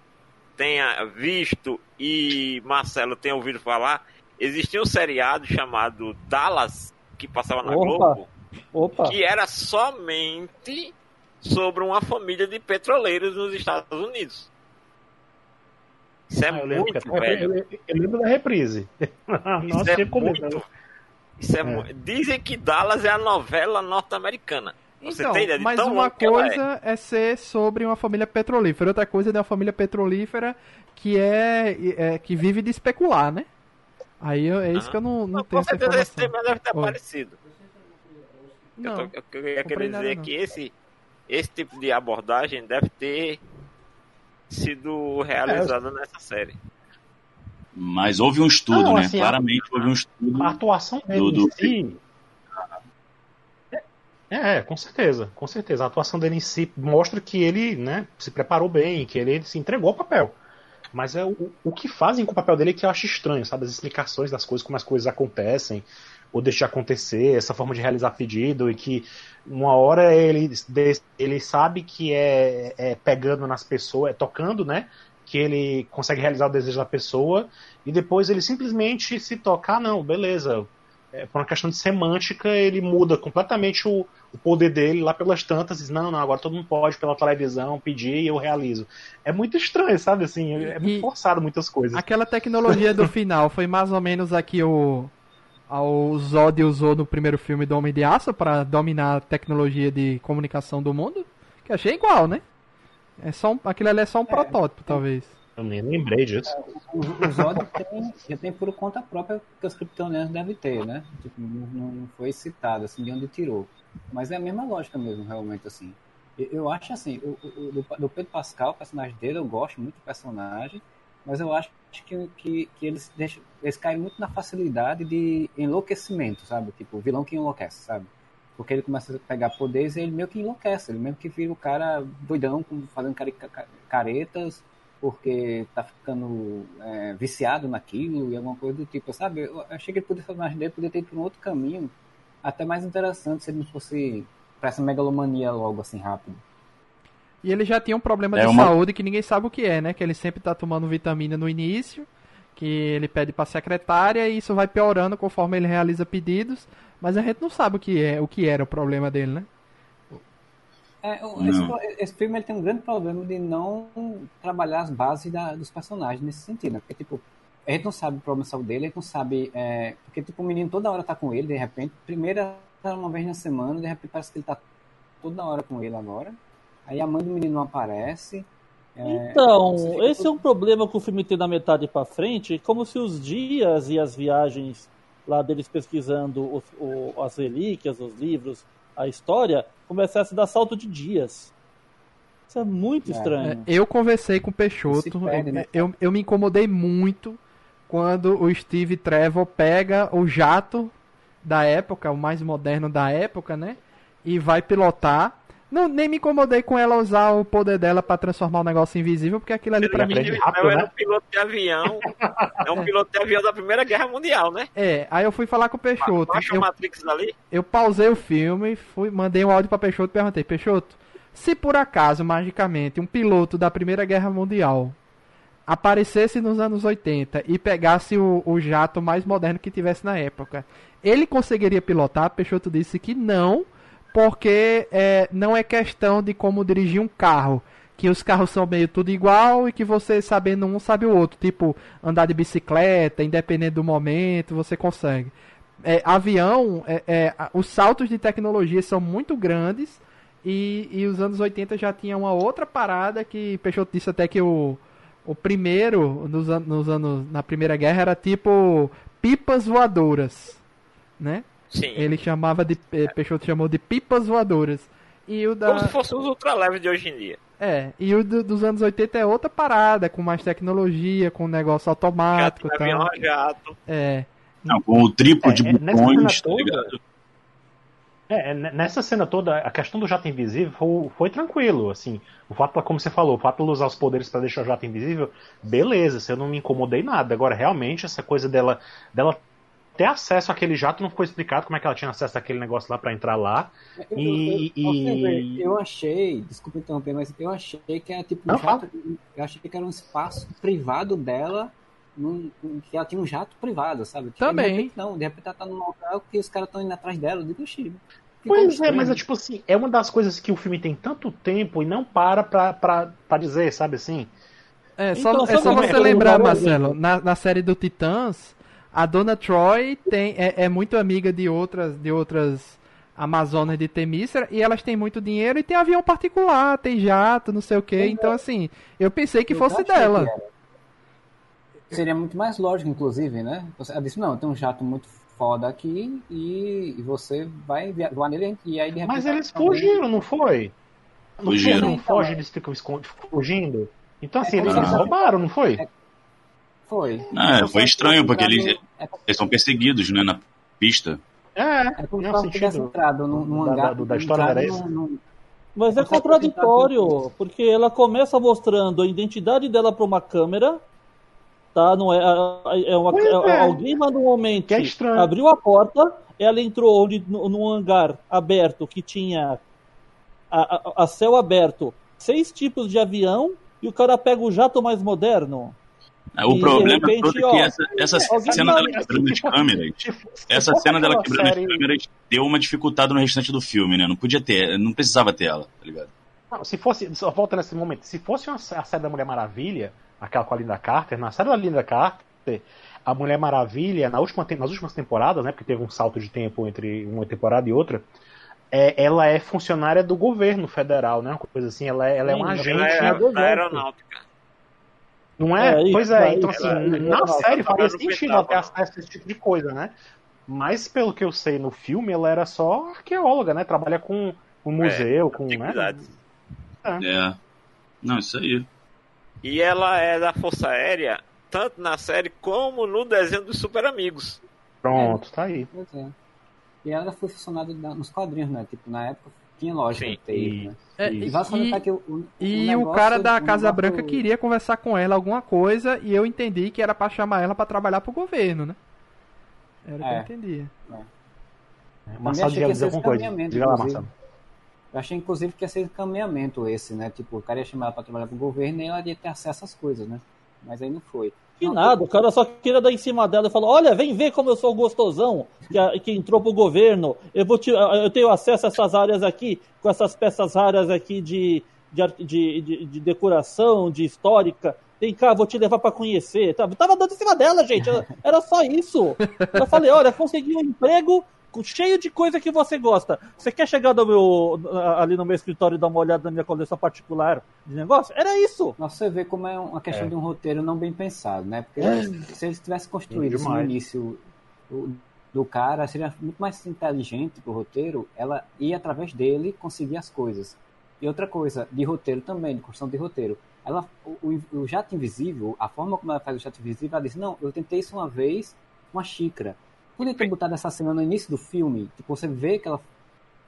tenha visto e Marcelo tenha ouvido falar, existia um seriado chamado Dallas, que passava na Opa. Globo, Opa, que era somente sobre uma família de petroleiros nos Estados Unidos. Isso é Ah, lembro, muito até- velho. eu, eu lembro da reprise. Nossa, Isso é muito. Isso é mu- Dizem que Dallas é a novela norte-americana. Você Então, tem ideia de mas tão uma longo que ela é? coisa é. ser sobre uma família petrolífera, outra coisa é de uma família petrolífera que é, é- que vive de especular, né? Aí eu- é isso Ah. que eu não, não Não, tenho com essa certeza esse informação. tema deve ter Oi. aparecido. Não, eu, tô, eu queria querer dizer não. que esse, esse tipo de abordagem deve ter sido realizado nessa série. Mas houve um estudo, Não, né? assim, Claramente houve um estudo. A atuação dele Do- do- si. É, com certeza, com certeza. A atuação dele em si mostra que ele, né, se preparou bem, que ele se entregou ao papel. Mas é o, o que fazem com o papel dele que eu acho estranho, sabe? As explicações das coisas, como as coisas acontecem, ou deixam de acontecer, essa forma de realizar pedido, e que uma hora ele, ele sabe que é, é pegando nas pessoas, é tocando, né? Que ele consegue realizar o desejo da pessoa, e depois ele simplesmente se tocar, não, beleza. É, por uma questão de semântica, ele muda completamente o, o poder dele lá pelas tantas, diz, não, não, agora todo mundo pode pela televisão pedir e eu realizo. É muito estranho, sabe, assim, é muito E- forçado muitas coisas. Aquela tecnologia do final foi mais ou menos a que o, o Zod usou no primeiro filme do Homem de Aço para dominar a tecnologia de comunicação do mundo? Que achei igual, né? É só um- aquilo ali é só um protótipo, talvez. Eu nem lembrei disso. O, o Zod tem, já tem por conta própria que os criptonianos devem ter, né? Tipo, não, não- foi citado, assim, de onde tirou. Mas é a mesma lógica mesmo, realmente, assim. Eu, eu acho, assim, o, o- do, do Pedro Pascal, o personagem dele, eu gosto muito do personagem, mas eu acho que, que, que eles, deixam, eles caem muito na facilidade de enlouquecimento, sabe? Tipo, o vilão que enlouquece, sabe? Porque ele começa a pegar poderes e ele meio que enlouquece, ele mesmo que vira o cara doidão, fazendo caretas, porque tá ficando é, viciado naquilo e alguma coisa do tipo, sabe? Eu achei que ele podia fazer mais dele, podia ter ido por um outro caminho, até mais interessante se ele não fosse pra essa megalomania logo assim rápido. E ele já tinha um problema É de uma- saúde que ninguém sabe o que é, né? Que ele sempre tá tomando vitamina no início, que ele pede pra secretária e isso vai piorando conforme ele realiza pedidos, mas a gente não sabe o que é, o que era o problema dele, né? É, esse, esse filme ele tem um grande problema de não trabalhar as bases da- dos personagens nesse sentido, né? Porque, tipo, a gente não sabe o problema de saúde dele, a gente não sabe. é, porque, tipo, o menino toda hora tá com ele, de repente. Primeiro era uma vez na semana, de repente parece que ele tá toda hora com ele agora. Aí a mãe do menino não aparece. é, Então, fica esse é um problema que o filme tem da metade pra frente, como se os dias e as viagens lá deles pesquisando os- o- as relíquias, os livros, a história, começasse a dar salto de dias. Isso é muito É. estranho. Eu conversei com o Peixoto, perde, eu, né? eu, eu me incomodei muito quando o Steve Trevor pega o jato da época, o mais moderno da época, né? E vai pilotar. Não, nem me incomodei com ela usar o poder dela pra transformar o negócio invisível, porque aquilo ali pra mim. Steve rápido, né? era um piloto de avião. é um piloto de avião da Primeira Guerra Mundial, né? É, aí eu fui falar com o Peixoto. Baixa Eu, Matrix ali. eu pausei o filme, fui, mandei um áudio pra Peixoto e perguntei, Peixoto, se por acaso, magicamente, um piloto da Primeira Guerra Mundial aparecesse nos anos 80 e pegasse o, o jato mais moderno que tivesse na época, ele conseguiria pilotar? Peixoto disse que não, porque é, não é questão de como dirigir um carro. Que os carros são meio tudo igual e que você sabendo um sabe o outro. Tipo, andar de bicicleta, independente do momento, você consegue. É, avião, é, é, os saltos de tecnologia são muito grandes e, e os anos 80 já tinha uma outra parada que Peixoto disse até que o, o primeiro, nos, nos anos, na Primeira Guerra, era tipo pipas voadoras, né? Sim. Ele chamava de, eh, Peixoto chamou de pipas voadoras. E o da... Como se fossem os ultraleves de hoje em dia. É, e o do- dos anos 80 é outra parada, com mais tecnologia, com negócio automático e tal. a jato. É. Não, com o triplo É, de é, botões, cena tá toda- ligado? É, é, nessa cena toda, a questão do jato invisível foi, foi tranquilo, assim. O fato, como você falou, o fato de usar os poderes pra deixar o jato invisível, beleza, isso eu não me incomodei nada. Agora, realmente, essa coisa dela, dela ter acesso àquele jato não ficou explicado como é que ela tinha acesso àquele negócio lá pra entrar lá. Eu, E- eu, eu, e- eu achei, desculpa interromper, mas eu achei que era tipo um Não, jato, eu achei que era um espaço privado dela, num- que ela tinha um jato privado, sabe? Tipo, Também. De repente, não, de repente ela tá num local que os caras estão indo atrás dela, eu digo, "Xiii, que Pois é, estranho." mas é tipo assim, é uma das coisas que o filme tem tanto tempo e não para pra, pra, pra dizer, sabe assim? É só, Então, é só sabe você é lembrar, eu- Marcelo, na, na série do Titãs, a Dona Troy tem, é, é muito amiga de outras, de outras Amazonas de Temícera e elas têm muito dinheiro e tem avião particular, tem jato, não sei o que. Então, assim, eu pensei que Eu fosse dela. que. Seria muito mais lógico, inclusive, né? Ela disse, não, tem um jato muito foda aqui e, e você vai voar nele e aí de repente... Mas eles fugiram, não foi? Fugiram. Não foge, eles ficam esconde- fugindo. Então, assim, É, eles, eles roubaram, não foi? É. Foi. Ah, Então, foi só estranho, porque eles- É, como- Eles são perseguidos, né, na pista. É, é como se tivesse entrado num, num da- hangar... da- da história era num- Mas é contraditório, porque ela começa mostrando a identidade dela para uma câmera, tá? Não é, é uma, é- é. alguém manualmente Que é estranho. abriu a porta, ela entrou onde, no- num hangar aberto que tinha a, a- a céu aberto, seis tipos de avião e o cara pega o jato mais moderno. Ah, O E, problema repente, todo é que ó, essa, essa alguém cena dela quebrando as câmeras. Essa cena dela quebrando série- as câmeras deu uma dificultada no restante do filme, né? Não podia ter, não precisava ter ela, tá ligado? Não, se fosse, só volta nesse momento, se fosse uma, a série da Mulher Maravilha, aquela com a Linda Carter, na série da Linda Carter, a Mulher Maravilha, na última, nas últimas temporadas, né, porque teve um salto de tempo entre uma temporada e outra, é, ela é funcionária do governo federal, né, uma coisa assim, ela é, ela é um Sim, agente, Ela é do da aeronáutica. Não é? É, pois é, é, então isso, assim, é, na série faria sentido ela ter Pentágono. acesso a esse tipo de coisa, né, mas pelo que eu sei no filme, ela era só arqueóloga, né, trabalha com o museu, com, né, Antiguidades. É. Não, isso aí. E ela é da Força Aérea, tanto na série como no desenho dos Super Amigos. pronto, tá aí. Pois é. E ela foi funcionária da- nos quadrinhos, né? Tipo, na época tinha lógica Sim. ter ido, né? É, E e, o, o e o cara da Casa Branca queria conversar com ela alguma coisa e eu entendi que era pra chamar ela pra trabalhar pro governo, né? Era o que eu É. entendia. Marcelo dizer alguma coisa. encaminhamento, Diga lá, inclusive. Marcelo. Eu achei, inclusive, que ia ser encaminhamento esse, né? Tipo, o cara ia chamar ela pra trabalhar pro governo e ela ia ter acesso às coisas, né? Mas aí não foi. Que nada, o cara só queria dar em cima dela e falar: Olha, vem ver como eu sou gostosão que, que entrou pro governo. Eu, vou te, eu tenho acesso a essas áreas aqui, com essas peças raras aqui de, de, de, de- de decoração, de histórica. Vem cá, vou te levar pra conhecer. Tava, tava dando em cima dela, gente. Era- só isso. Eu falei: Olha, consegui um emprego cheio de coisa que você gosta. Você quer chegar meu, ali no meu escritório e dar uma olhada na minha coleção particular de negócio? Era isso. Nossa, você vê como é uma questão É. de um roteiro não bem pensado, né? Porque se eles tivessem construído isso no início o- do cara, seria muito mais inteligente pro roteiro ela ir através dele conseguir as coisas. E outra coisa, de roteiro também, de construção de roteiro. Ela, o, o- o jato invisível, a forma como ela faz o jato invisível, ela diz, não, eu tentei isso uma vez, uma xícara. Podia ter botado essa cena no início do filme, tipo, você vê que ela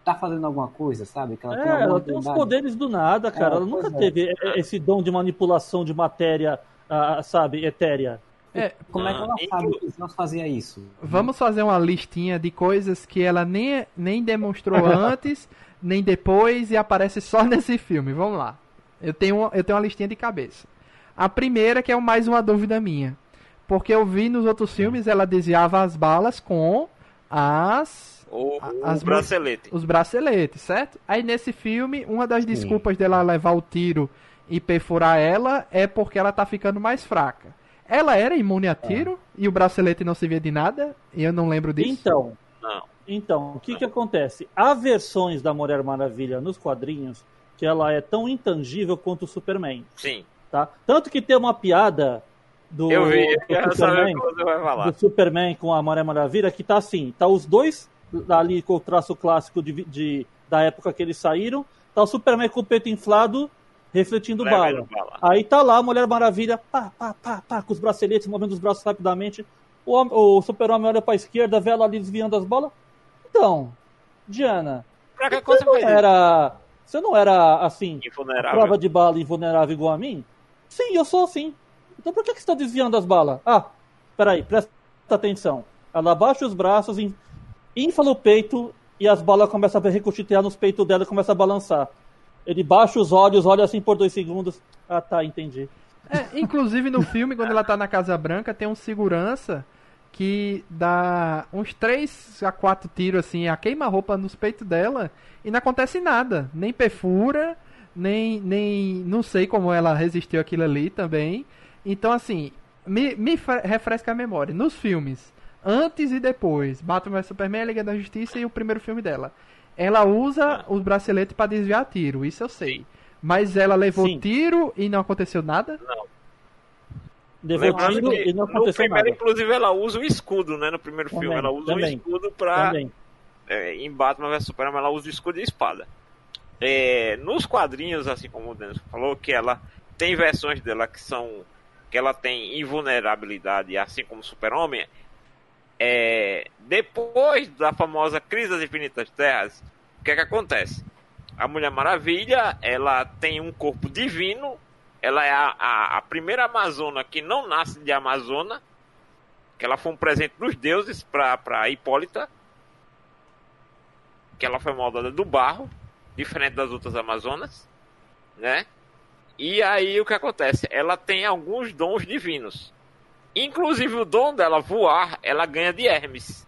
tá fazendo alguma coisa, sabe? Que ela tem É, alguma ela tem uns habilidade. poderes do nada, cara. É, ela nunca é. teve esse dom de manipulação de matéria, ah, sabe, etérea. É, Como é que ela Ah, sabe que nós fazia isso? Vamos fazer uma listinha de coisas que ela nem, nem demonstrou antes, nem depois e aparece só nesse filme. Vamos lá. Eu tenho, eu tenho uma listinha de cabeça. A primeira, que é mais uma dúvida minha. Porque eu vi nos outros filmes ela desviava as balas com as Ou A- as o bracelete. os braceletes, certo? Aí nesse filme, uma das desculpas dela levar o tiro e perfurar ela é porque ela tá ficando mais fraca. Ela era imune a tiro e o bracelete não servia de nada, e eu não lembro disso. Então, Não. então, o que que acontece? Há versões da Mulher Maravilha nos quadrinhos que ela é tão intangível quanto o Superman, Sim. tá? Tanto que tem uma piada do, Eu vi, eu do Superman, do Superman com a Mulher Maravilha, que tá assim, tá os dois ali com o traço clássico de, de- da época que eles saíram, tá o Superman com o peito inflado, refletindo bala. Bala. Aí tá lá a Mulher Maravilha, pá, pá, pá, pá, com os braceletes, movendo os braços rapidamente. O, o super-homem olha pra esquerda, vê ela ali desviando as bolas. Então, Diana, Pra que você não isso? era. Você não era assim, prova de bala invulnerável igual a mim? Sim, eu sou assim. Então por que, que você tá desviando as balas? Ah, peraí, presta atenção. Ela abaixa os braços, in- infla o peito e as balas começam a reconstituir nos peitos dela e começa a balançar. Ele baixa os olhos, olha assim por dois segundos. Ah, tá, entendi. É, inclusive no filme, quando ela tá na Casa Branca, tem um segurança que dá uns 3 a 4 tiros assim, a queima-roupa nos peitos dela e não acontece nada. Nem perfura, nem, nem. Não sei como ela resistiu aquilo ali também. Então, assim, me, me refresca a memória. Nos filmes, antes e depois, Batman vs Superman, Liga da Justiça e o primeiro filme dela. Ela usa os braceletes pra desviar tiro, isso eu sei. Mas ela levou Sim. tiro e não aconteceu nada? Levou Lembrando tiro que e não no aconteceu primeiro, nada. inclusive, ela usa o escudo, né? No primeiro filme, Também, ela usa também, o escudo pra. Também. é, em Batman vs Superman, ela usa o escudo e a espada. É, nos quadrinhos, assim como o Denis falou, que ela tem versões dela que são. Que ela tem invulnerabilidade, assim como Super-Homem. É, depois da famosa crise das infinitas terras, o que é que acontece? A Mulher Maravilha, ela tem um corpo divino, ela é a, a, a primeira Amazona que não nasce de Amazona, que ela foi um presente dos deuses para Hipólita, que ela foi moldada do barro, diferente das outras Amazonas, né? E aí o que acontece? Ela tem alguns dons divinos. Inclusive o dom dela voar, ela ganha de Hermes.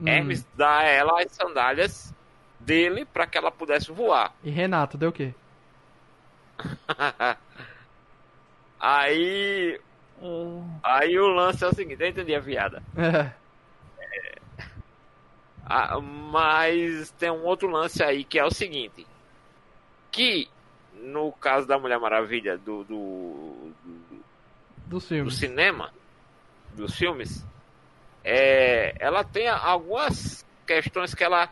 Hum. Hermes dá a ela as sandálias dele para que ela pudesse voar. E Renato, deu o quê? aí, Ah, aí o lance é o seguinte, eu entendi a piada. É. Ah, mas tem um outro lance aí que é o seguinte: que no caso da Mulher Maravilha do, do, do, do filmes. cinema, dos filmes, é, ela tem algumas questões que ela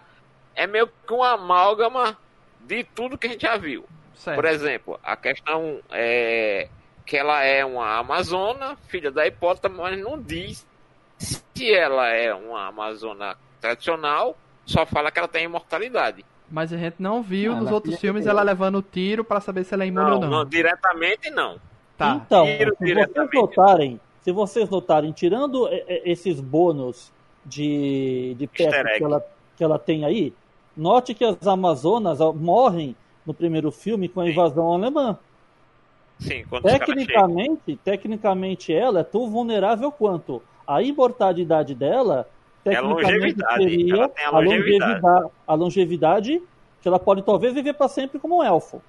é meio que uma amálgama de tudo que a gente já viu. Certo. Por exemplo, a questão é que ela é uma amazona, filha da Hipólita, mas não diz se ela é uma amazona tradicional, só fala que ela tem imortalidade. Mas a gente não viu Não, nos outros filmes ela levando tiro pra saber se ela é imune Não, ou não. não, diretamente não. Tá. Então, Tiro se vocês notarem, se vocês notarem, tirando esses bônus de, de peças que ela, que ela tem aí, note que as Amazonas ó, morrem no primeiro filme com a invasão alemã. Sim, caras chegam. Tecnicamente, tecnicamente ela é tão vulnerável quanto. A imortalidade dela, É longevidade, seria ela tem a a longevidade. longevidade, a longevidade que ela pode talvez viver para sempre como um elfo,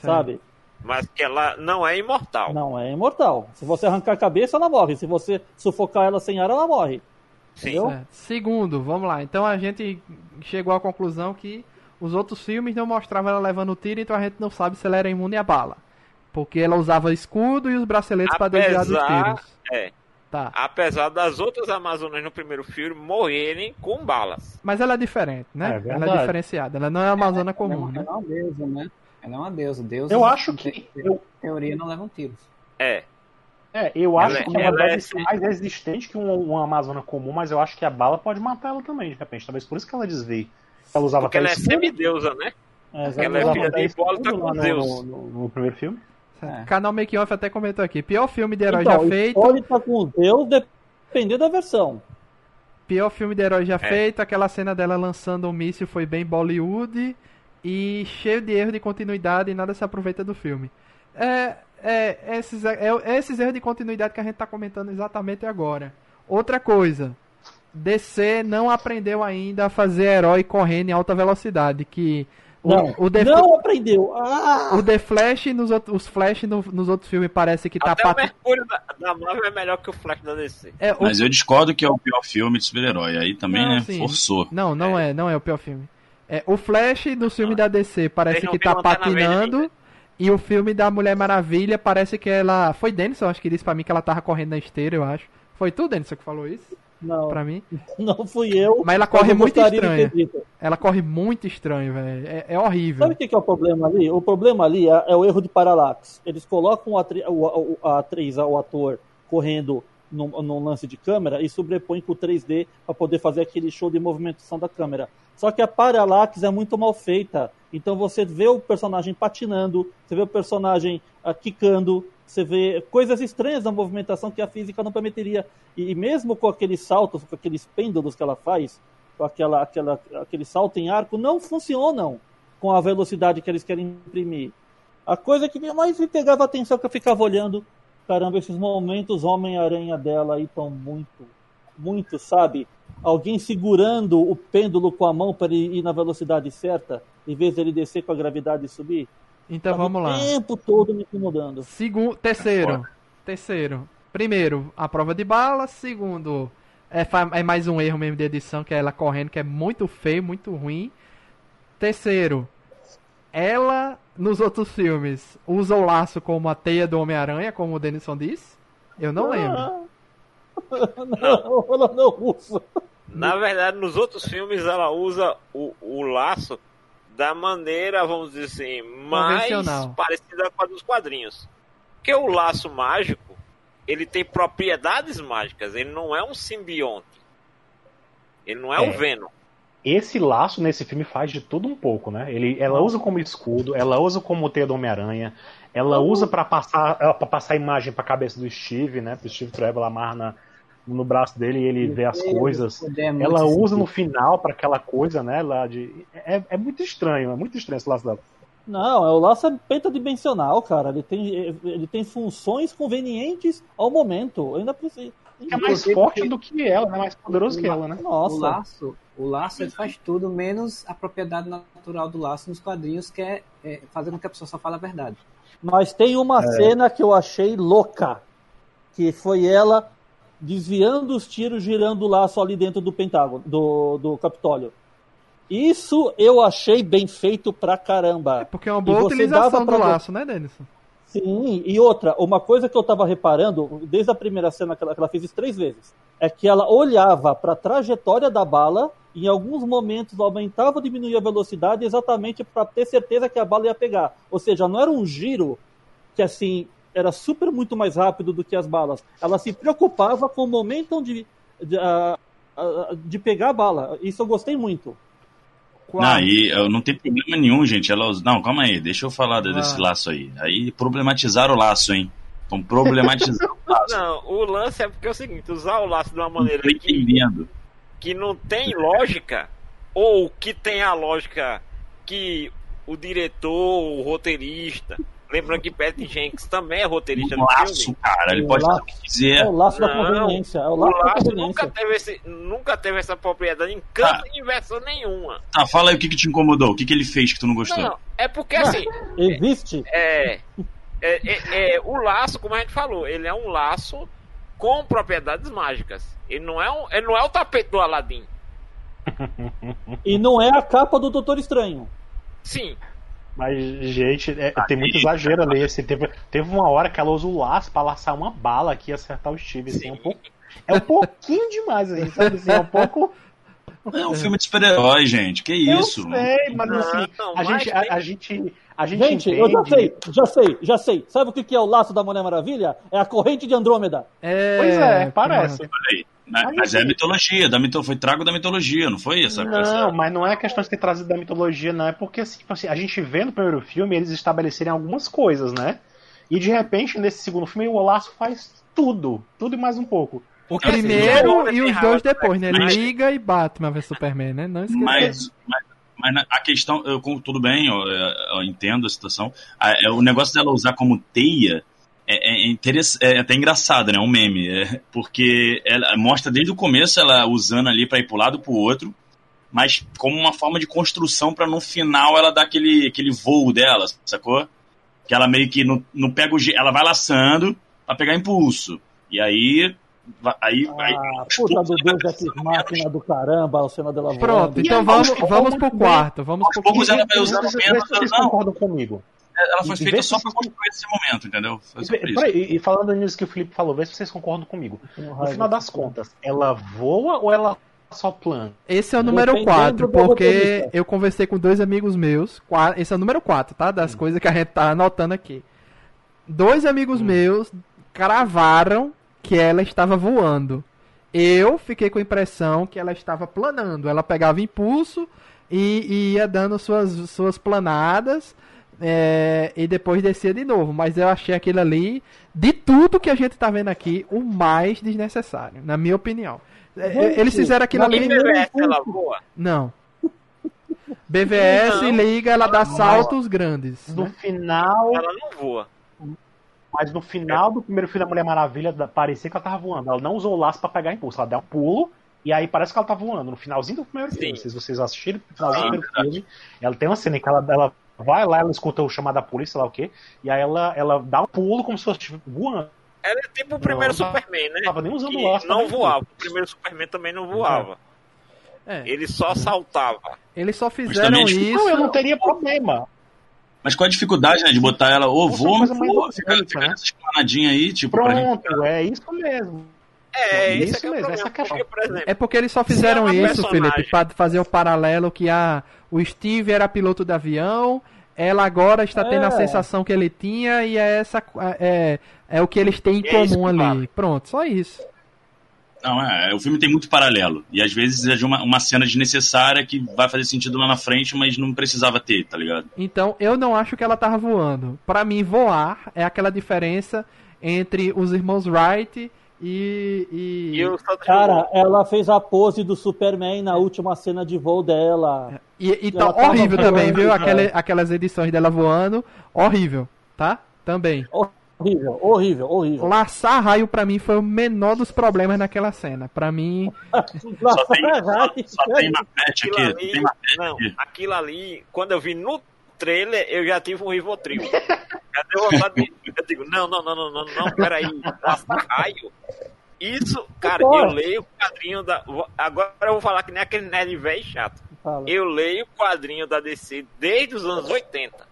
Certo. sabe? Mas que ela não é imortal. Não é imortal. Se você arrancar a cabeça, ela morre. Se você sufocar ela sem ar, ela morre. Sim. Entendeu? Certo. Segundo, vamos lá. Então a gente chegou à conclusão que os outros filmes não mostravam ela levando tiro, então a gente não sabe se ela era imune à bala. Porque ela usava escudo e os braceletes para desviar dos tiros. é, Tá. apesar das outras Amazonas no primeiro filme morrerem com balas. Mas ela é diferente, É né? ela verdade. é diferenciada. Ela não é uma Amazona Ela é comum, uma- né? ela é uma deusa, né? Ela é uma deusa. Deusa Eu acho que. em Eu, teoria não levam tiros. É, é, eu acho Ela- que ela, ela deve é- ser mais resistente que um- uma Amazona comum, mas eu acho que a bala pode matar ela também, de repente. Talvez por isso que ela desvie. Ela usava porque ela é semideusa, né? É, ela ela é filha usava de Hipólita com Zeus. no- no- no primeiro filme. É. Canal Making Off até comentou aqui. Pior filme de herói Então, já feito. pode estar com Deus, dependendo da versão. Pior filme de herói já É. feito. Aquela cena dela lançando um míssil foi bem Bollywood. E cheio de erro de continuidade e nada se aproveita do filme. É, é, esses, é, é esses erros de continuidade que a gente tá comentando exatamente agora. Outra coisa. DC não aprendeu ainda a fazer herói correndo em alta velocidade. Que Não, o, The, não aprendeu. Ah! o The Flash nos outros, os Flash no- nos outros filmes parece que tá Até o pat- Mercúrio da, da Marvel é melhor que o Flash da DC. é, o- Mas eu discordo que é o pior filme de super-herói. Aí também, Não, né? sim. Forçou. Não, não é. não é o pior filme. É, o Flash do filme da DC parece que tá Verde patinando. E o filme da Mulher Maravilha parece que ela. Foi Denison, acho que disse pra mim que ela tava correndo na esteira, eu acho. Foi tu, Denison, que falou isso? Não, Pra mim. não fui eu. Mas ela corre muito estranha. Ela corre muito estranho, velho. É, é horrível. Sabe o que que é o problema ali? O problema ali é, é o erro de paralaxe. Eles colocam o atri- o- a atriz, o ator, correndo num, num lance de câmera e sobrepõem com o 3D para poder fazer aquele show de movimentação da câmera. Só que a paralaxe é muito mal feita. Então você vê o personagem patinando, você vê o personagem ah, quicando, você vê coisas estranhas na movimentação que a física não permitiria. E, e mesmo com aqueles saltos, com aqueles pêndulos que ela faz, com aquela, aquela, aquele salto em arco, não funcionam com a velocidade que eles querem imprimir. A coisa que mais me pegava a atenção que eu ficava olhando, caramba, esses momentos Homem-Aranha dela aí estão muito, muito, sabe? Alguém segurando o pêndulo com a mão para ele ir na velocidade certa, em vez dele descer com a gravidade e subir. Então Tava vamos lá. O tempo todo me incomodando. Segundo, terceiro. Terceiro. Primeiro, a prova de bala. Segundo, é, é mais um erro mesmo de edição, que é ela correndo, que é muito feio, muito ruim. Terceiro, ela, nos outros filmes, usa o laço como a teia do Homem-Aranha, como o Denison disse? Eu não lembro. Não, ela não usa. Na verdade, nos outros filmes ela usa o, o laço da maneira, vamos dizer assim, mais parecida com a dos quadrinhos. Porque o laço mágico, ele tem propriedades mágicas, ele não é um simbionte. Ele não é, É. o Venom. Esse laço nesse filme faz de tudo um pouco, né? Ele, ela usa como escudo, ela usa como teia do Homem-Aranha, ela usa pra passar para passar a imagem pra cabeça do Steve, né? Pro Steve Trevor ela amarra na- no braço dele e ele vê as coisas. É Ela usa sentido. no final pra aquela coisa, né? Lá de é, é muito estranho, é muito estranho esse laço dela. Não, é o laço é pentadimensional, cara. Ele tem, ele tem funções convenientes ao momento. Eu ainda preciso. É mais forte do que ela, né? Mais poderoso que ela, né? O Nossa. laço, o laço ele faz tudo menos a propriedade natural do laço nos quadrinhos, que é, é fazer com que a pessoa só fale a verdade. Mas tem uma cena que eu achei louca. Que foi ela desviando os tiros, girando o laço ali dentro do Pentágono, do, do Capitólio. Isso eu achei bem feito pra caramba. Porque é uma boa utilização do pra laço, né, Denison? Sim, e outra, uma coisa que eu tava reparando, desde a primeira cena que ela, que ela fez isso três vezes, é que ela olhava para a trajetória da bala, em alguns momentos aumentava ou diminuía a velocidade exatamente para ter certeza que a bala ia pegar. Ou seja, não era um giro que assim era super muito mais rápido do que as balas. Ela se preocupava com o momento de, de, ah, ah, de pegar a bala. Isso eu gostei muito. Não, e eu não tem problema nenhum, gente. Ela usa... Não, calma aí, deixa eu falar de- desse laço aí. Aí problematizaram o laço, hein? Estão problematizando o laço. Não, o lance é porque é o seguinte, usar o laço de uma Não maneira tô que, entendendo. que não tem lógica, ou que tem a lógica que o diretor, o roteirista, lembrando que Patty Jenks também é roteirista do laço, filme. cara. Ele O pode laço. o que É o laço da conveniência. É o O laço da laço conveniência. nunca teve, esse, nunca teve essa propriedade em canto em versão nenhuma. Tá, fala aí o que, que te incomodou. O que, que ele fez que tu não gostou? Não, é porque assim, Existe. é, é, é- é, o laço, como a gente falou, ele é um laço com propriedades mágicas. Ele não é, um, ele não é o tapete do Aladdin. E não é a capa do Doutor Estranho. Sim, Mas, gente, é- tem muito exagero ali. Assim, teve, teve uma hora que ela usa o laço pra laçar uma bala aqui e acertar o Steve. Assim, é, um pouco, é um pouquinho demais, assim, sabe? Assim, é um pouco. É um filme de super-herói, gente. Que isso? Eu sei, mas Não, assim, não, a, mas gente, a, tem- a gente. A gente Gente, entende. eu já sei, já sei, já sei. Sabe o que que é o laço da Mulher Maravilha? É a corrente de Andrômeda. É, Pois é, parece. Olha aí. Mas, mas é mitologia, da mito... foi trago da mitologia, não foi essa Não, essa- mas não é questão de ter trazido da mitologia, não. É porque assim, tipo assim, a gente vê no primeiro filme eles estabelecerem algumas coisas, né? E de repente, nesse segundo filme, o Laço faz tudo. Tudo e mais um pouco. O É, assim, primeiro o e os dois depois, né? Mas- Liga e Batman vs Superman, né? Não esqueça. Mas, mas, mas a questão, eu, com- tudo bem, eu, eu entendo a situação. A- é, o negócio dela usar como teia é, é, interess- é até engraçado, né? Um meme. é, porque ela mostra desde o começo ela usando ali pra ir pro lado pro outro, mas como uma forma de construção pra no final ela dar aquele, aquele voo dela, sacou? Que ela meio que não, não pega o. Ela vai laçando pra pegar impulso. E aí. aí, aí Ah, aos puta do Deus, pensando máquina do caramba, o Senna dela Pronto, voando. então vamos, vamos pro quarto. Vamos pro poucos quarto. ela vai usando menos. vocês Não, concordam comigo. Ela foi E feita vê só vocês- construir esse momento, entendeu? E, por isso. peraí, e falando nisso que o Felipe falou, vê se vocês concordam comigo. No final das contas, ela voa ou ela só plana? Esse é o número Dependendo 4, do porque eu conversei com dois amigos meus. Esse é o número 4, tá? Das coisas que a gente tá anotando aqui. Dois amigos meus cravaram que ela estava voando. Eu fiquei com a impressão que ela estava planando. Ela pegava impulso e, e ia dando suas, suas planadas. É, e depois descia de novo. Mas eu achei aquilo ali, de tudo que a gente tá vendo aqui, o mais desnecessário, na minha opinião. É, Gente, Eles fizeram aquilo ali. BVS ela voa. Não. BVS Não. liga, ela dá saltos grandes. No né? final, Ela não voa. mas no final do primeiro filme da Mulher Maravilha, parecia que ela tava voando. Ela não usou o laço pra pegar impulso, ela deu um pulo. E aí parece que ela tá voando. No finalzinho do primeiro filme, se vocês assistiram, no finalzinho Sim, do primeiro filme, ela tem uma cena em que ela, ela vai lá, ela escuta o chamado da polícia, sei lá o quê, e aí ela, ela dá um pulo como se fosse voando. Ela é tipo o primeiro Não, Superman, né? Não tava nem usando Que laço. não também. voava. O primeiro Superman também não voava. É, Ele só saltava. eles só fizeram isso. Não, eu não teria problema. Mas qual a dificuldade, né, de botar ela ou Nossa, voa voa, fica, né? nessa esplanadinha aí, tipo, pra gente. Pronto, é isso mesmo. É, Isso esse é, é mesmo, problema. essa questão. Porque, por exemplo, É porque eles só fizeram é isso, personagem- Felipe, para fazer o paralelo que a, o Steve era piloto de avião, ela agora está tendo a É. sensação que ele tinha e é essa é, é o que eles têm em é isso comum ali. vale. Pronto, só isso. Não, é, o filme tem muito paralelo. E às vezes é de uma, uma cena desnecessária que vai fazer sentido lá na frente, mas não precisava ter, tá ligado? Então, eu não acho que ela tava voando. Pra mim, voar é aquela diferença entre os irmãos Wright e. e... e Cara, ela fez a pose do Superman na última cena de voo dela. E, e tá horrível voando, também, viu? Aquela, aquelas edições dela voando. Horrível, tá? Também. Horrível, horrível, horrível. Laçar raio pra mim foi o menor dos problemas naquela cena. Pra mim, Só tem, só, só tem aquilo aqui. ali, Tem Mapete não, aqui. aquilo ali, quando eu vi no trailer, eu já tive um Rivotril. já deu vontade de... Eu digo, não, não, não, não, não, não, peraí, raio. Isso, cara, eu leio o quadrinho da... Agora eu vou falar que nem aquele nerd velho chato. Fala. Eu leio o quadrinho da DC desde os anos 80.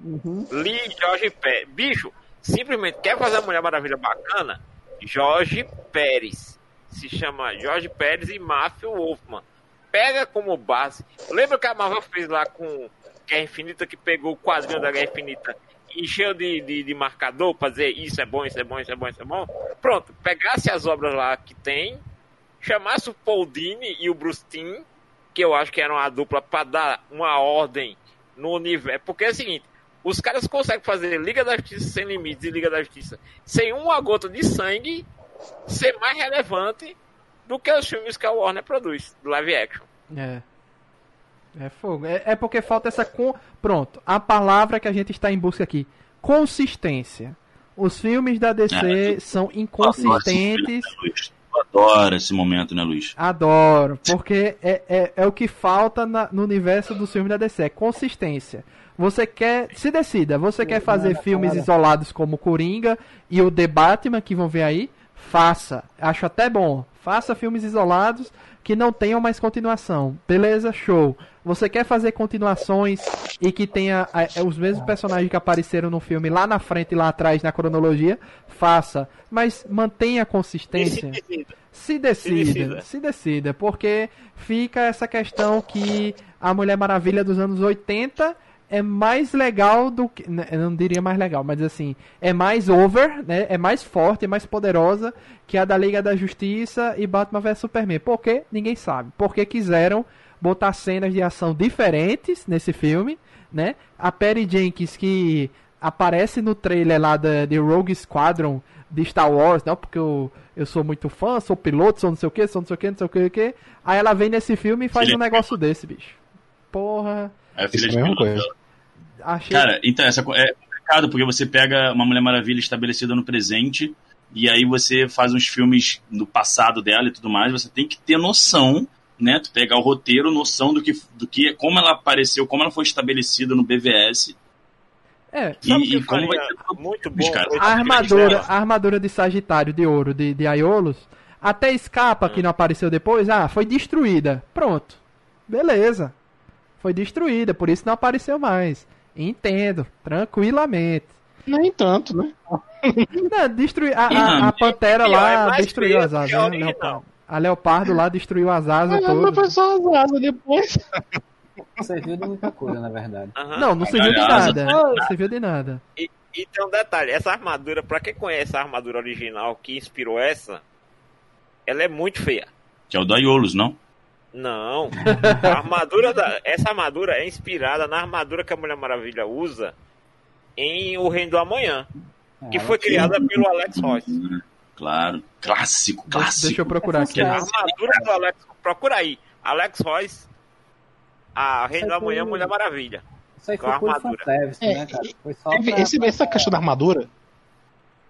Uhum. Li Jorge Pérez. Bicho, simplesmente quer fazer a Mulher Maravilha bacana? Jorge Pérez. Se chama Jorge Pérez e Matthew Wolfman. Pega como base. Lembra que a Marvel fez lá com Guerra Infinita, que pegou o quadrinho da Guerra Infinita e encheu de, de, de marcador pra dizer isso é bom, isso é bom, isso é bom, isso é bom? Pronto, pegasse as obras lá que tem, chamasse o Paul Dini e o Bruce Timm, que eu acho que eram a dupla pra dar uma ordem no universo. Porque é o seguinte, os caras conseguem fazer Liga da Justiça sem limites e Liga da Justiça sem uma gota de sangue ser mais relevante do que os filmes que a Warner produz, do live action. é. É fogo. É, é porque falta essa. Com... Pronto, a palavra que a gente está em busca aqui: consistência. Os filmes da DC são inconsistentes. Tu adora esse momento, né, Luiz? Adoro, porque é, é, é o que falta na- no universo dos filmes da DC, é consistência. Você quer, se decida, você quer fazer nada, filmes cara. isolados como Coringa e o The Batman que vão ver aí? Faça, acho até bom. Faça filmes isolados que não tenham mais continuação. Beleza, show. Você quer fazer continuações e que tenha é, os mesmos personagens que apareceram no filme lá na frente e lá atrás na cronologia? Faça, mas mantenha a E se consistência. decida. Se decida. se decida, porque fica essa questão que a Mulher Maravilha dos anos 80 é mais legal do que. né, Eu não diria mais legal, mas assim, é mais over, né? É mais forte, é mais poderosa que a da Liga da Justiça e Batman vs Superman. Por quê? Ninguém sabe. Porque quiseram botar cenas de ação diferentes nesse filme, né? A Perry Jenkins que aparece no trailer lá da, de Rogue Squadron de Star Wars, não, porque eu, eu sou muito fã, sou piloto, sou não sei o que, sou não sei o que, não sei o que, não sei o que. Aí ela vem nesse filme e faz Filha um negócio desse, bicho. Porra, É a filha Isso de é a mesma coisa. achei. Cara, então, essa é complicado porque você pega uma Mulher Maravilha estabelecida no presente e aí você faz uns filmes do passado dela e tudo mais, você tem que ter noção, né? Tu pegar o roteiro, noção do que, do que como ela apareceu, como ela foi estabelecida no BVS é, e, e como vai ser muito bom? cara. A armadura, a armadura de Sagitário de ouro de, de Aiolos, até escapa que não apareceu depois, ah, foi destruída. Pronto. Beleza. Foi destruída, por isso não apareceu mais. Entendo, tranquilamente. Nem tanto, né? Não, destruir a, a, a pantera é lá mais destruiu as asas, né? Leopardo. A leopardo lá destruiu as asas mas foi só as asas depois. Serviu de muita coisa, na verdade. Aham. Não, não serviu de nada. Não serviu de nada. E, e tem um detalhe, essa armadura, pra quem conhece a armadura original que inspirou essa, ela é muito feia. Que é o do Aiolos, não? Não. A armadura da, essa armadura é inspirada na armadura que a Mulher Maravilha usa em O Reino do Amanhã, que É, foi criada pelo Alex Royce. Claro. Clássico, clássico. deixa eu procurar aqui. A armadura do Alex, procura aí. Alex Royce, a Reino do Amanhã, Mulher Maravilha. Isso aí com foi a armadura. É, né, cara? Foi só Teve pra, esse- pra- essa questão da armadura.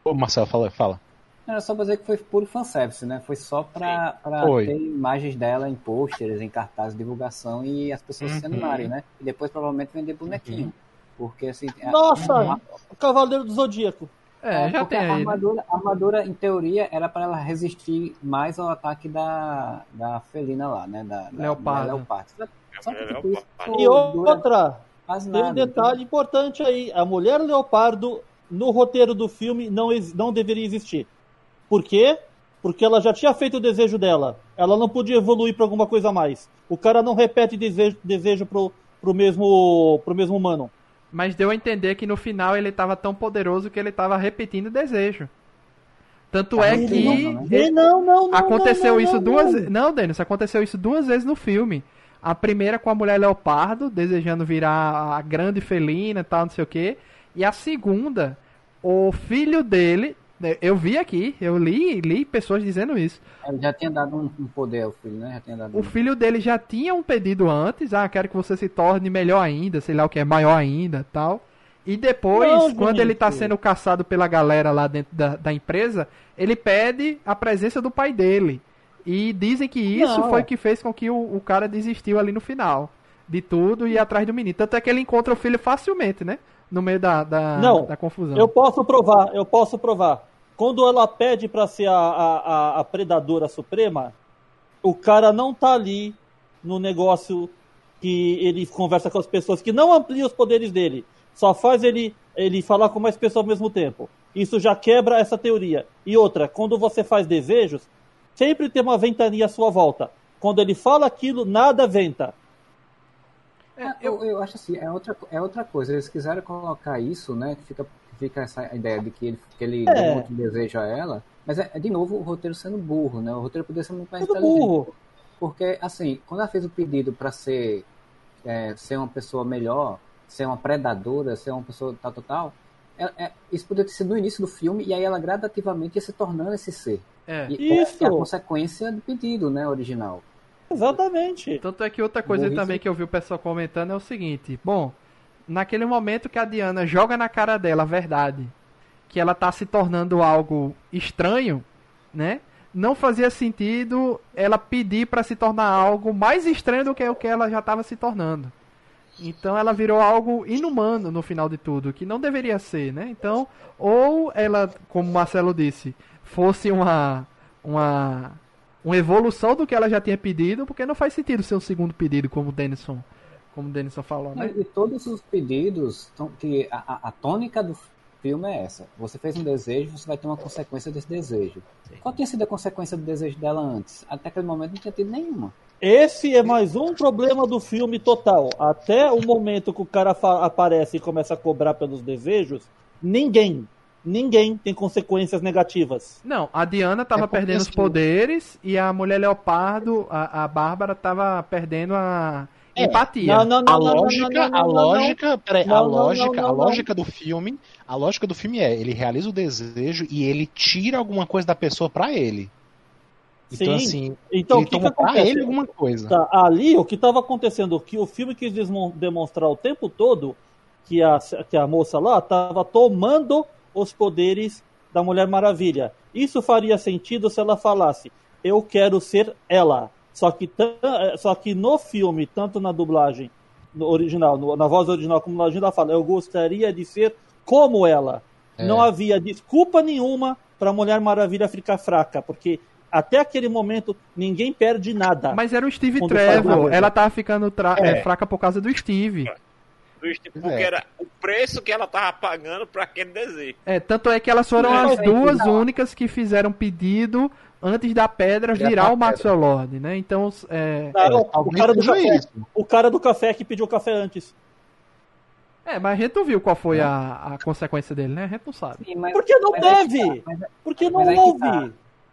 Ô, Marcelo, fala. fala. Era só pra dizer que foi puro fanservice, né? Foi só pra, pra Foi. ter imagens dela em pôsteres, em cartazes de divulgação e as pessoas se Uhum. animarem, né? E depois provavelmente vender bonequinho. Porque assim. a- Nossa, a- o Cavaleiro do Zodíaco. É, já porque tem a armadura, a armadura, em teoria, era para ela resistir mais ao ataque da, da felina lá, né? Da, da Leopardo. da leopardo. Só- Só que tipo, isso Leopardo. E outra, quase tem um nada. detalhe importante aí. A mulher leopardo, no roteiro do filme, não, não deveria existir. Por quê? Porque ela já tinha feito o desejo dela. Ela não podia evoluir para alguma coisa a mais. O cara não repete desejo, desejo pro, pro, mesmo, pro mesmo humano. Mas deu a entender que no final ele tava tão poderoso que ele tava repetindo o desejo. Tanto é Ele que não, não, não, não. aconteceu não, não, isso duas não. vezes. Não, Denis, aconteceu isso duas vezes no filme. A primeira com a mulher leopardo, desejando virar a grande felina e tal, não sei o quê. E a segunda, o filho dele. Né, Eu vi aqui, eu li, li pessoas dizendo isso. Ele já tinha dado um, um poder ao filho, né? Já tinha dado O um- filho dele já tinha um pedido antes, ah, quero que você se torne melhor ainda, sei lá o que é, maior ainda tal. E depois, Não, quando gente. ele tá sendo caçado pela galera lá dentro da, da empresa, ele pede a presença do pai dele. E dizem que isso Não. foi que fez com que o, o cara desistiu ali no final de tudo e ir atrás do menino. Tanto é que ele encontra o filho facilmente, né? No meio da, da, Não, da confusão. Eu posso provar, eu posso provar. Quando ela pede pra ser a, a, a- a predadora suprema, o cara não tá ali no negócio que ele conversa com as pessoas, que não amplia os poderes dele. Só faz ele, ele falar com mais pessoas ao mesmo tempo. Isso já quebra essa teoria. E outra, quando você faz desejos, sempre tem uma ventania à sua volta. Quando ele fala aquilo, nada venta. É, Ah, eu, eu acho assim, é outra, é outra coisa. Eles quiseram colocar isso, né? Que fica, fica essa ideia de que ele, que ele É. deu muito desejo a ela. Mas é, é, de novo o roteiro sendo burro, né? O roteiro poderia ser muito mais inteligente. burro. Porque, assim, quando ela fez o pedido para ser, é, ser uma pessoa melhor, ser uma predadora, ser uma pessoa tal, tal, tal, é- é- isso poderia ter sido no início do filme e aí ela gradativamente ia se tornando esse ser. É. E Isso. é a consequência do pedido, né, original. Exatamente. Tanto é que outra coisa também que eu vi o pessoal comentando é o seguinte: bom, naquele momento que a Diana joga na cara dela a verdade, que ela tá se tornando algo estranho, né? Não fazia sentido ela pedir pra se tornar algo mais estranho do que o que ela já estava se tornando. Então ela virou algo inumano no final de tudo, que não deveria ser, né? Então, ou ela, como o Marcelo disse, fosse uma uma uma evolução do que ela já tinha pedido, porque não faz sentido ser um segundo pedido, como o Denison, como o Denison falou, né? E todos os pedidos, que a, a- a tônica do filme é essa. Você fez um desejo, você vai ter uma consequência desse desejo. Qual tinha sido a consequência do desejo dela antes? Até aquele momento não tinha tido nenhuma. Esse é mais um problema do filme total. Até o momento que o cara aparece e começa a cobrar pelos desejos, ninguém, ninguém tem consequências negativas. Não, a Diana tava É perdendo os assim- poderes e a mulher leopardo, a, a Bárbara tava perdendo a É, empatia. Não, não, não, A lógica, não, não, a lógica, peraí, a lógica, não, não, a não. lógica do filme, a lógica do filme é, ele realiza o desejo e ele tira alguma coisa da pessoa pra ele. Então Sim. assim, Então, o ele que, que toma pra acontece? ele alguma coisa. Tá, ali, o que estava acontecendo, que o filme quis demonstrar o tempo todo, que a, que a moça lá estava tomando os poderes da Mulher Maravilha. Isso faria sentido se ela falasse, eu quero ser ela. Só que, eh, só que no filme, tanto na dublagem no original, no- na voz original como na legenda, ela fala, eu gostaria de ser como ela. É. Não havia desculpa nenhuma para a Mulher Maravilha ficar fraca, porque até aquele momento ninguém perde nada. Mas era o Steve Trevor, ela tava ficando tra- É. é, fraca por causa do Steve. Tipo, É. Porque era o preço que ela tava pagando pra aquele desejo. É, tanto é que elas foram Não, as é, duas não. únicas que fizeram pedido antes da pedra Virar o Maxwell Lord, né? Então, é... Não, o, cara do café, isso. o cara do café que pediu café antes. é, mas a gente não viu qual foi a, a consequência dele, né? A gente não sabe. Sim, mas- Porque não mas deve! tá, mas- Porque não que houve! tá.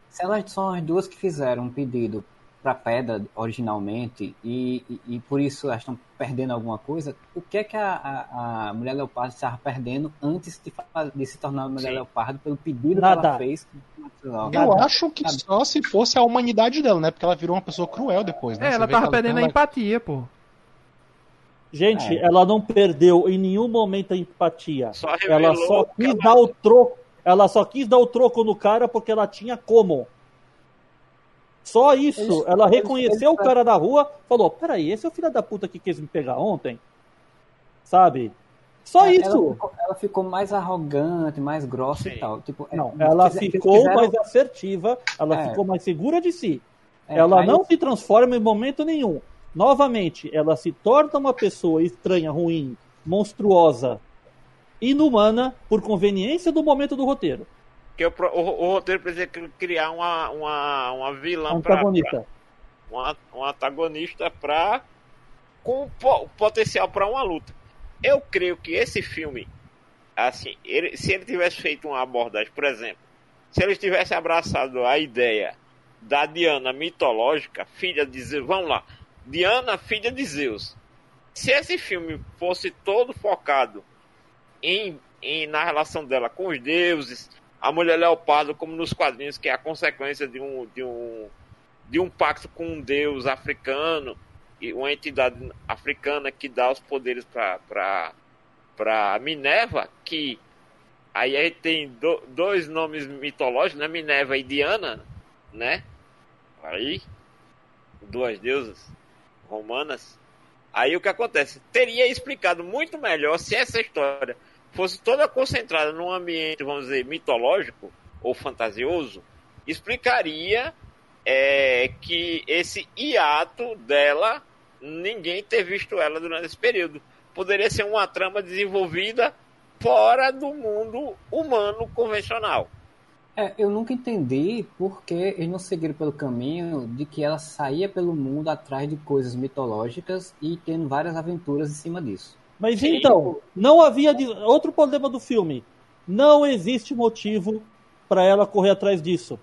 Se elas são as duas que fizeram um pedido para pedra originalmente e, e, e por isso elas estão perdendo alguma coisa, o que é que a, a, a mulher leopardo estava perdendo antes de, de se tornar mulher Sim. leopardo pelo pedido Nada. que ela fez? Eu acho que só se fosse a humanidade dela, né? Porque ela virou uma pessoa cruel depois, né? É, Você ela tava perdendo a ela- empatia, pô. Gente, É. ela não perdeu em nenhum momento a empatia. Só Ela só quis ela- dar o troco. Ela só quis dar o troco no cara porque ela tinha como. Só isso. Eles- ela reconheceu eles- o cara na rua, falou: Peraí, esse é o filho da puta que quis me pegar ontem? Sabe? Só ela, isso. ficou, ela ficou mais arrogante, mais grossa Sim. e tal. Tipo, é, Não, ela fiz- ficou mais assertiva, ela É. ficou mais segura de si. é, ela não se transforma em momento nenhum. Novamente, ela se torna uma pessoa estranha, ruim, monstruosa, inumana, por conveniência do momento do roteiro. Porque o, o- o roteiro precisa cri- criar uma, uma, uma vilã pra, Antagonista. pra- um, a- um antagonista pra, com po- potencial para uma luta. Eu creio que esse filme, assim, ele- se ele tivesse feito uma abordagem, por exemplo, se ele tivesse abraçado a ideia da Diana mitológica, filha de Zeus, vamos lá, Diana, filha de Zeus. Se esse filme fosse todo focado em, em- na relação dela com os deuses, a mulher leopardo, como nos quadrinhos, que é a consequência de um, de um, de um pacto com um deus africano, e uma entidade africana que dá os poderes para Minerva, que aí a gente tem do- dois nomes mitológicos, né? Minerva e Diana, né? Aí, duas deusas romanas. Aí o que acontece? Teria explicado muito melhor se essa história fosse toda concentrada num ambiente, vamos dizer, mitológico ou fantasioso, explicaria é, que esse hiato dela, ninguém ter visto ela durante esse período. Poderia ser uma trama desenvolvida fora do mundo humano convencional. É, eu nunca entendi porque eles não seguiram pelo caminho de que ela saía pelo mundo atrás de coisas mitológicas e tendo várias aventuras em cima disso. Mas Sim. então, não havia. Outro problema do filme. Não existe motivo para ela correr atrás disso.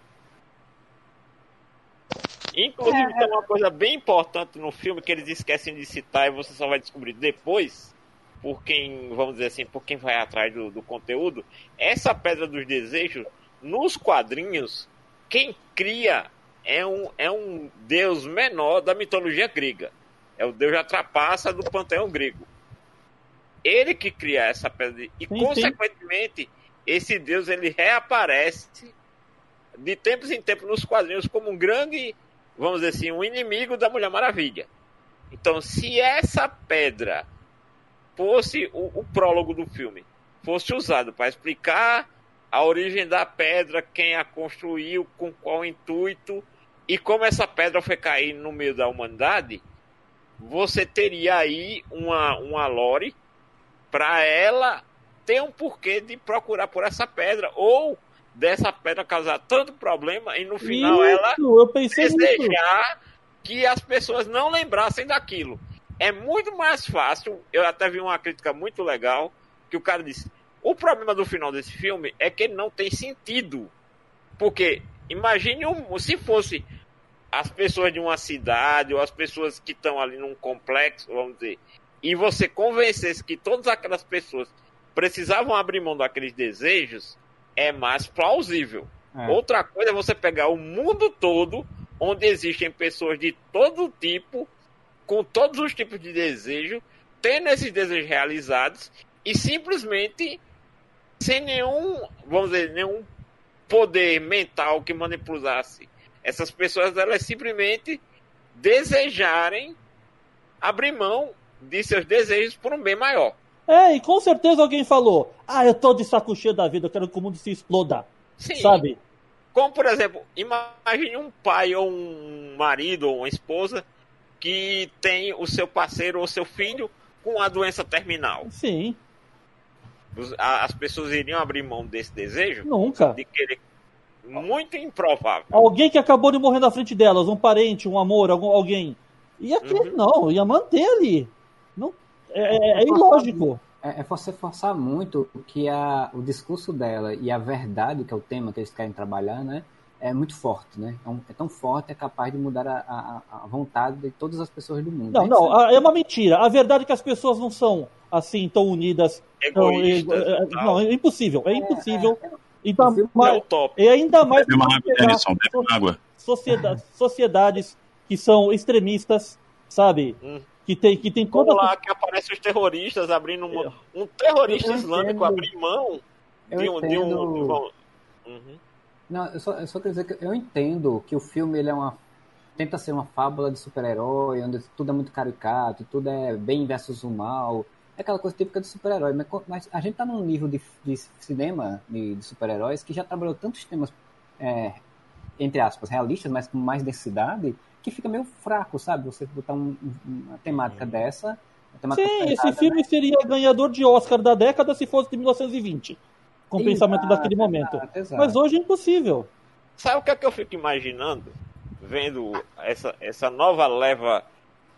Inclusive, tem uma coisa bem importante no filme que eles esquecem de citar e você só vai descobrir depois, por quem, vamos dizer assim, por quem vai atrás do, do conteúdo. Essa Pedra dos Desejos, nos quadrinhos, quem cria é um, é um deus menor da mitologia grega. É o deus da trapaça do panteão grego. Ele que cria essa pedra. E, sim. consequentemente, esse deus ele reaparece de tempos em tempos nos quadrinhos como um grande, vamos dizer assim, um inimigo da Mulher Maravilha. Então, se essa pedra fosse o, o prólogo do filme, fosse usado para explicar a origem da pedra, quem a construiu, com qual intuito e como essa pedra foi cair no meio da humanidade, você teria aí uma, uma lore para ela ter um porquê de procurar por essa pedra ou dessa pedra causar tanto problema e no final ela Isso, eu pensei desejar que as pessoas não lembrassem daquilo. É muito mais fácil. Eu até vi uma crítica muito legal que o cara disse: o problema do final desse filme é que ele não tem sentido. Porque imagine um, se fosse as pessoas de uma cidade ou as pessoas que estão ali num complexo, vamos dizer, e você convencesse que todas aquelas pessoas precisavam abrir mão daqueles desejos, é mais plausível. É. Outra coisa é você pegar o mundo todo, onde existem pessoas de todo tipo, com todos os tipos de desejo, tendo esses desejos realizados e simplesmente sem nenhum, vamos dizer, nenhum poder mental que manipulasse essas pessoas, elas simplesmente desejarem abrir mão de seus desejos por um bem maior. É, e com certeza alguém falou: Ah, eu tô de saco cheio da vida, eu quero que o mundo se exploda. Sim. Sabe? Como, por exemplo, imagine um pai ou um marido ou uma esposa que tem o seu parceiro ou seu filho com a doença terminal. Sim, As pessoas iriam abrir mão desse desejo nunca. de querer. Muito improvável. Alguém que acabou de morrer na frente delas, um parente, um amor, algum, alguém. Ia ter, Uhum. não, ia manter ali. Não, é, é- é ilógico. É, é você forçar muito que a, o discurso dela e a verdade, que é o tema que eles querem trabalhar, né? É muito forte, né? É, um- é tão forte, é capaz de mudar a, a- a vontade de todas as pessoas do mundo. Não, É não, a- é uma mentira. A verdade é que as pessoas não são assim tão unidas. Tão, Egoístas. é- é- não, é impossível, é impossível. Então, É mas- utópico. e ainda mais Bebe uma água, bebe uma água. sociedade- sociedades que são extremistas, sabe? Hum. Que tem, que tem Como toda lá que aparecem os terroristas abrindo uma- um terrorista islâmico abrir mão de um. De um, de um- Uhum. Não, eu só, eu só quero dizer que eu entendo que o filme ele é uma tenta ser uma fábula de super-herói, onde tudo é muito caricato, tudo é bem versus o mal. é aquela coisa típica de super-herói. Mas, mas a gente tá num nível de, de cinema de, de super-heróis que já trabalhou tantos temas, é, entre aspas, realistas, mas com mais densidade, que fica meio fraco, sabe? Você botar um- um- uma temática dessa. uma temática Sim, pesada, esse filme seria ganhador de Oscar da década se fosse de 1920. Com o pensamento daquele momento. exato, exato. Mas hoje é impossível. Sabe o que é que eu fico imaginando? Vendo essa, essa nova leva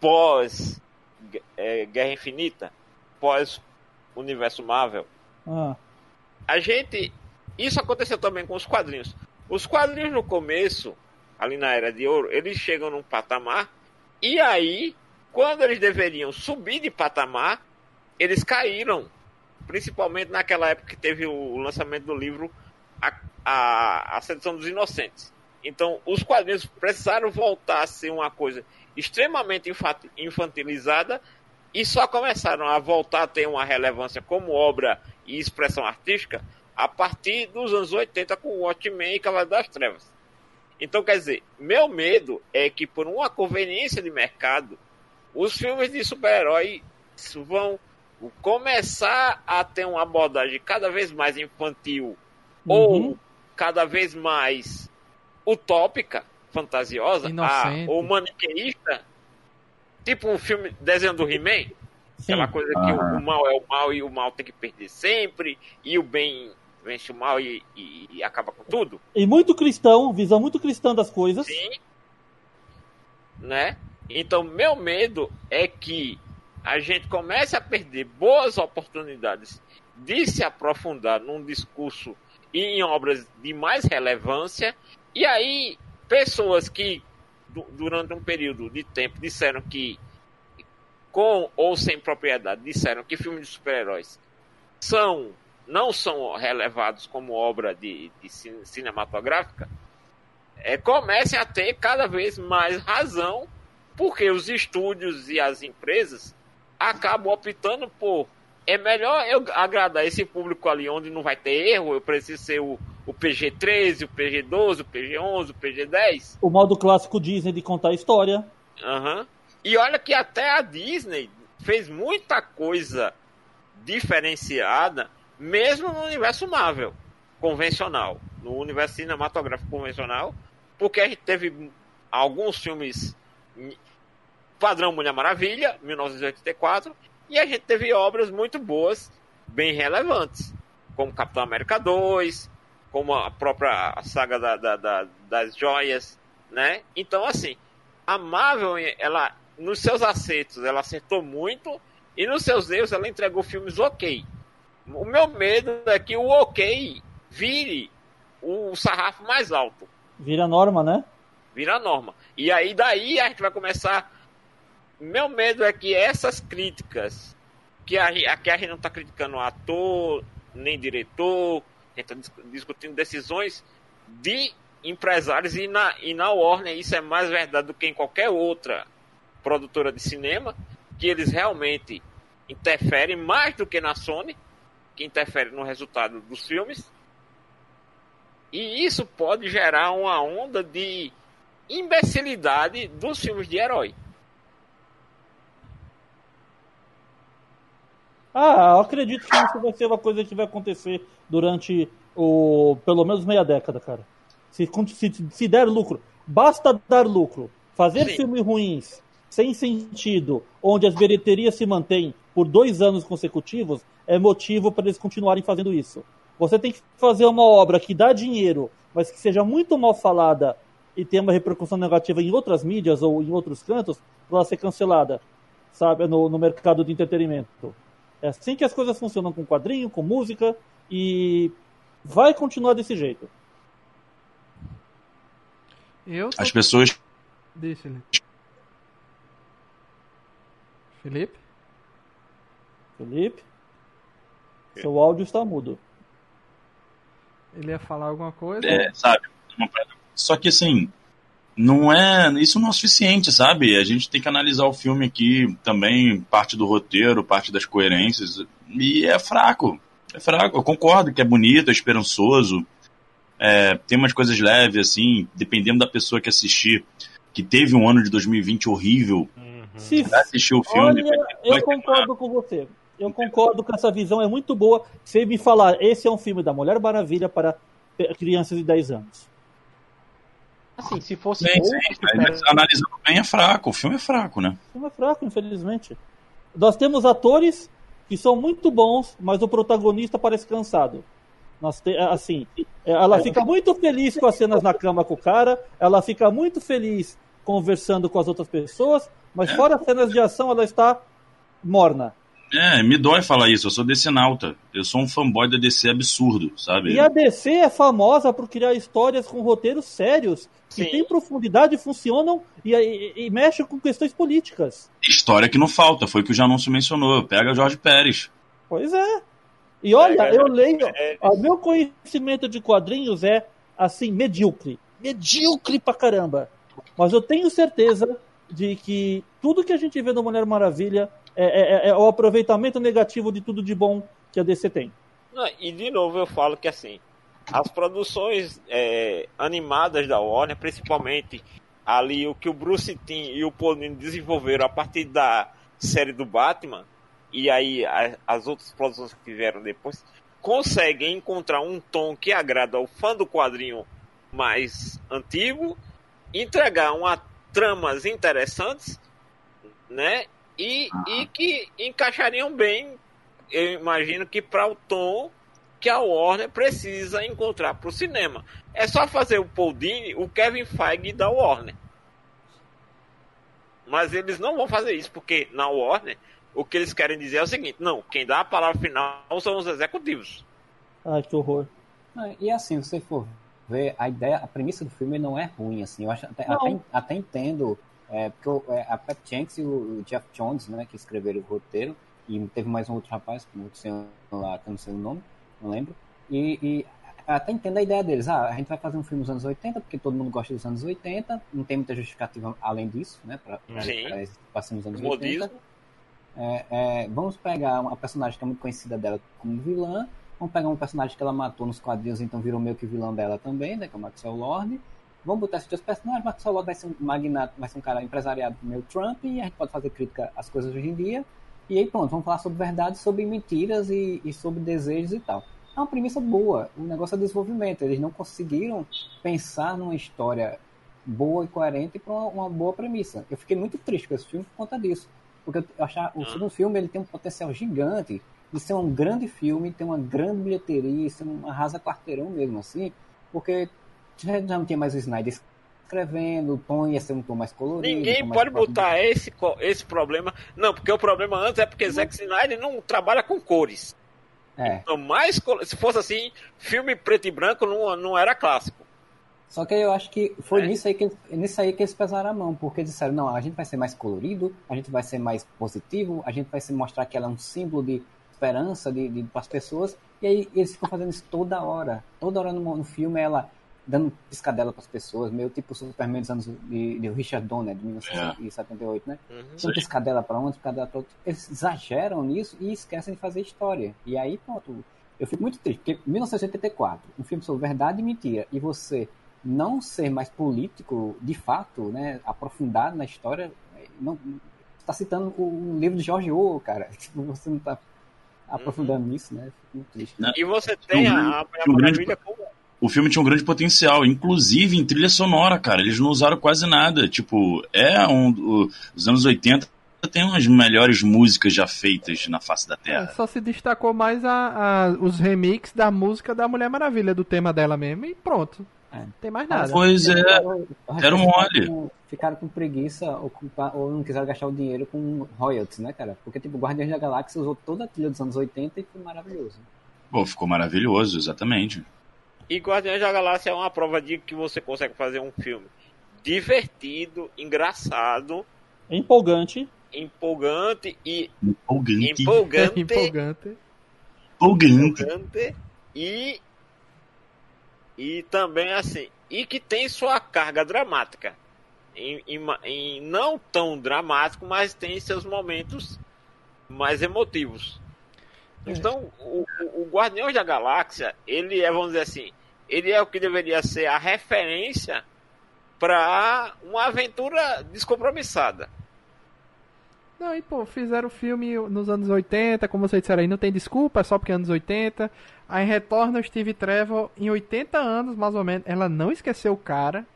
pós é, Guerra Infinita, pós Universo Marvel. Ah, A gente. Isso aconteceu também com os quadrinhos. Os quadrinhos no começo, ali na Era de Ouro, eles chegam num patamar e aí, quando eles deveriam subir de patamar, eles caíram. Principalmente naquela época que teve o lançamento do livro A, a, a Sedução dos Inocentes. Então, os quadrinhos precisaram voltar a ser uma coisa extremamente infantilizada e só começaram a voltar a ter uma relevância como obra e expressão artística a partir dos anos 80 com o Watchmen e Cavaleiro das Trevas. Então, quer dizer, meu medo é que por uma conveniência de mercado, os filmes de super-herói vão começar a ter uma abordagem cada vez mais infantil Uhum. ou cada vez mais utópica, fantasiosa, a, ou maniqueísta, tipo o filme desenho do He-Man, aquela coisa que Aham. o mal é o mal e o mal tem que perder sempre, e o bem vence o mal e, e- e acaba com tudo. E muito cristão, visão muito cristã das coisas. Sim. Né? Então, meu medo é que a gente comece a perder boas oportunidades de se aprofundar num discurso e em obras de mais relevância, e aí pessoas que du- durante um período de tempo disseram que com ou sem propriedade disseram que filmes de super-heróis são não são relevados como obra de, de cin- cinematográfica é, comecem a ter cada vez mais razão, porque os estúdios e as empresas acabam optando por é melhor eu agradar esse público ali onde não vai ter erro, eu preciso ser o, o PG-13, o PG-12, o PG-11, o PG-10. O modo clássico Disney de contar a história. Aham. E olha que até a Disney fez muita coisa diferenciada, mesmo no universo Marvel convencional, no universo cinematográfico convencional, porque a gente teve alguns filmes padrão Mulher Maravilha, 1984, e a gente teve obras muito boas, bem relevantes, como Capitão América 2, como a própria saga da- da- da- das joias, né? Então, assim, a Marvel, ela, nos seus acertos, ela acertou muito, e nos seus erros, ela entregou filmes ok. O meu medo é que o ok vire o sarrafo mais alto, Vira norma, né? vira a norma. E aí, daí, a gente vai começar. Meu medo é que essas críticas, que a, aqui a gente não está criticando ator, nem diretor, a gente está discutindo decisões de empresários e na, e na Warner isso é mais verdade do que em qualquer outra produtora de cinema, que eles realmente interferem mais do que na Sony, que interfere no resultado dos filmes. E isso pode gerar uma onda de imbecilidade dos filmes de herói. Ah, eu acredito que isso vai ser uma coisa que vai acontecer durante o pelo menos meia década, cara. Se, se, se der lucro, basta dar lucro. Fazer Sim. filmes ruins, sem sentido, onde as bilheterias se mantêm por dois anos consecutivos, é motivo para eles continuarem fazendo isso. Você tem que fazer uma obra que dá dinheiro, mas que seja muito mal falada e tenha uma repercussão negativa em outras mídias ou em outros cantos, para ela ser cancelada, sabe, no, no mercado de entretenimento. É assim que as coisas funcionam com quadrinho, com música e vai continuar desse jeito. Eu tô... As pessoas. Deixa ele. Felipe? Felipe, seu áudio está mudo. Ele ia falar alguma coisa? É, sabe? Só que assim, não é. Isso não é o suficiente, sabe? A gente tem que analisar o filme aqui também, parte do roteiro, parte das coerências. E é fraco. É fraco. Eu concordo que é bonito, é esperançoso. é, tem umas coisas leves, assim, dependendo da pessoa que assistir, que teve um ano de 2020 horrível. Se, Vai assistir o filme. olha, vai ter- vai eu concordo com você. Eu concordo com essa visão, é muito boa. Você me falar, esse é um filme da Mulher Maravilha para crianças de 10 anos. Assim, se fosse Sim, sim, mas analisando bem é fraco, o filme é fraco, né? O filme é fraco, infelizmente. Nós temos atores que são muito bons, mas o protagonista parece cansado. Nós te, assim, ela fica muito feliz com as cenas na cama com o cara, ela fica muito feliz conversando com as outras pessoas, mas É. fora as cenas de ação ela está morna. É, me dói falar isso, eu sou decenalta. Eu sou um fanboy da DC absurdo, sabe? E a DC é famosa por criar histórias com roteiros sérios, que Sim. têm profundidade, funcionam e, e, e mexem com questões políticas. História que não falta, foi o que o Janúncio mencionou. Pega Jorge Pérez. Pois é. E olha, Pega, eu leio. O meu conhecimento de quadrinhos é, assim, medíocre. Medíocre pra caramba. Mas eu tenho certeza de que tudo que a gente vê no Mulher Maravilha é, é- é o aproveitamento negativo de tudo de bom que a DC tem. Não, e de novo eu falo que assim, as produções é, animadas da Warner, principalmente ali o que o Bruce Timm e o Paul Dini desenvolveram a partir da série do Batman, e aí a- as outras produções que vieram depois, conseguem encontrar um tom que agrada ao fã do quadrinho mais antigo, entregar uma tramas interessantes, né? E, e que encaixariam bem, eu imagino que para o tom que a Warner precisa encontrar para o cinema. É só fazer o Paul Dini, o Kevin Feige da Warner. Mas eles não vão fazer isso, porque na Warner o que eles querem dizer é o seguinte: não, quem dá a palavra final são os executivos. Ai, que horror. Ah, E assim, se você for ver, a ideia, a premissa do filme não é ruim, assim. Eu acho, até, até, até entendo, é, porque o- é, a Pat Jenks e o, Jeff Jones, né, que escreveram o roteiro, e teve mais um outro rapaz, um outro senhor lá, que eu não sei o nome, não lembro, e, e até entendo a ideia deles. Ah, a gente vai fazer um filme nos anos 80, porque todo mundo gosta dos anos 80, não tem muita justificativa além disso, né, pra, pra, Sim. pra ser nos anos Modismo. 80. É, é, vamos pegar uma personagem que é muito conhecida dela como vilã. Vamos pegar um personagem que ela matou nos quadrinhos, então virou meio que vilão dela também, né? Que é o Maxwell Lord. Vamos botar esses dois personagens. Maxwell Lord vai ser um magnata, vai ser um cara empresariado meio Trump, e a gente pode fazer crítica às coisas hoje em dia. E aí pronto, vamos falar sobre verdade, sobre mentiras e, e sobre desejos e tal. É uma premissa boa. O negócio é desenvolvimento. Eles não conseguiram pensar numa história boa e coerente para uma, uma boa premissa. Eu fiquei muito triste com esse filme por conta disso. Porque eu eu achar, o segundo filme ele tem um potencial gigante de ser um grande filme, ter uma grande bilheteria, ser um arrasa quarteirão mesmo, assim, porque já não tinha mais o Snyder escrevendo, o tom ia ser um tom mais colorido. Ninguém mais pode próximo botar esse, esse problema. Não, porque o problema antes é porque Zack Snyder não trabalha com cores. É, Então, mais se fosse assim, filme preto e branco não, não era clássico. Só que eu acho que foi É. nisso, aí que, eles- nisso aí que eles pesaram a mão, porque disseram, não, a gente vai ser mais colorido, a gente vai ser mais positivo, a gente vai se mostrar que ela é um símbolo de esperança de, de, para as pessoas, e aí eles ficam fazendo isso toda hora. Toda hora no, no filme ela dando piscadela para as pessoas, meio tipo o Superman dos anos de, de Richard Donner, de 1978, né? Uhum. Uma piscadela para um, piscadela para outro. Eles exageram nisso e esquecem de fazer história. E aí, pronto. Eu fico muito triste, porque 1984, um filme sobre verdade e mentira, e você não ser mais político, de fato, né, aprofundado na história, não está citando o, livro de George Orwell, cara. Tipo, você não está aprofundando nisso, né? Fico muito triste. Né? E você tem a, a grande- Maravilha como O filme tinha um grande potencial, inclusive em trilha sonora, cara. Eles não usaram quase nada. Tipo, é um. o- Os anos 80 tem umas melhores músicas já feitas na face da É, Terra. só se destacou mais a, a- os remix da música da Mulher Maravilha, do tema dela mesmo, e pronto. É. Não tem mais nada. Pois é. Deram ficaram mole. Ficaram com preguiça ou, com- ou não quiseram gastar o dinheiro com royalties, né, cara? Porque, tipo, Guardiões da Galáxia usou toda a trilha dos anos 80 e foi maravilhoso. Pô, ficou maravilhoso, exatamente. E Guardiões da Galáxia é uma prova de que você consegue fazer um filme divertido, engraçado, Empolgante. empolgante e Empolgante. empolgante, Empolgante. Empolgante. empolgante e e também assim e que tem sua carga dramática em, em em não tão dramático, mas tem seus momentos mais emotivos. Então, o, o- o Guardiões da Galáxia, ele é, vamos dizer assim, ele é o que deveria ser a referência para uma aventura descompromissada. Não, e pô, fizeram o filme nos anos 80, como vocês disseram aí, não tem desculpa, é só porque é anos 80. Aí retorna o Steve Trevor em 80 anos, mais ou menos. Ela não esqueceu o cara.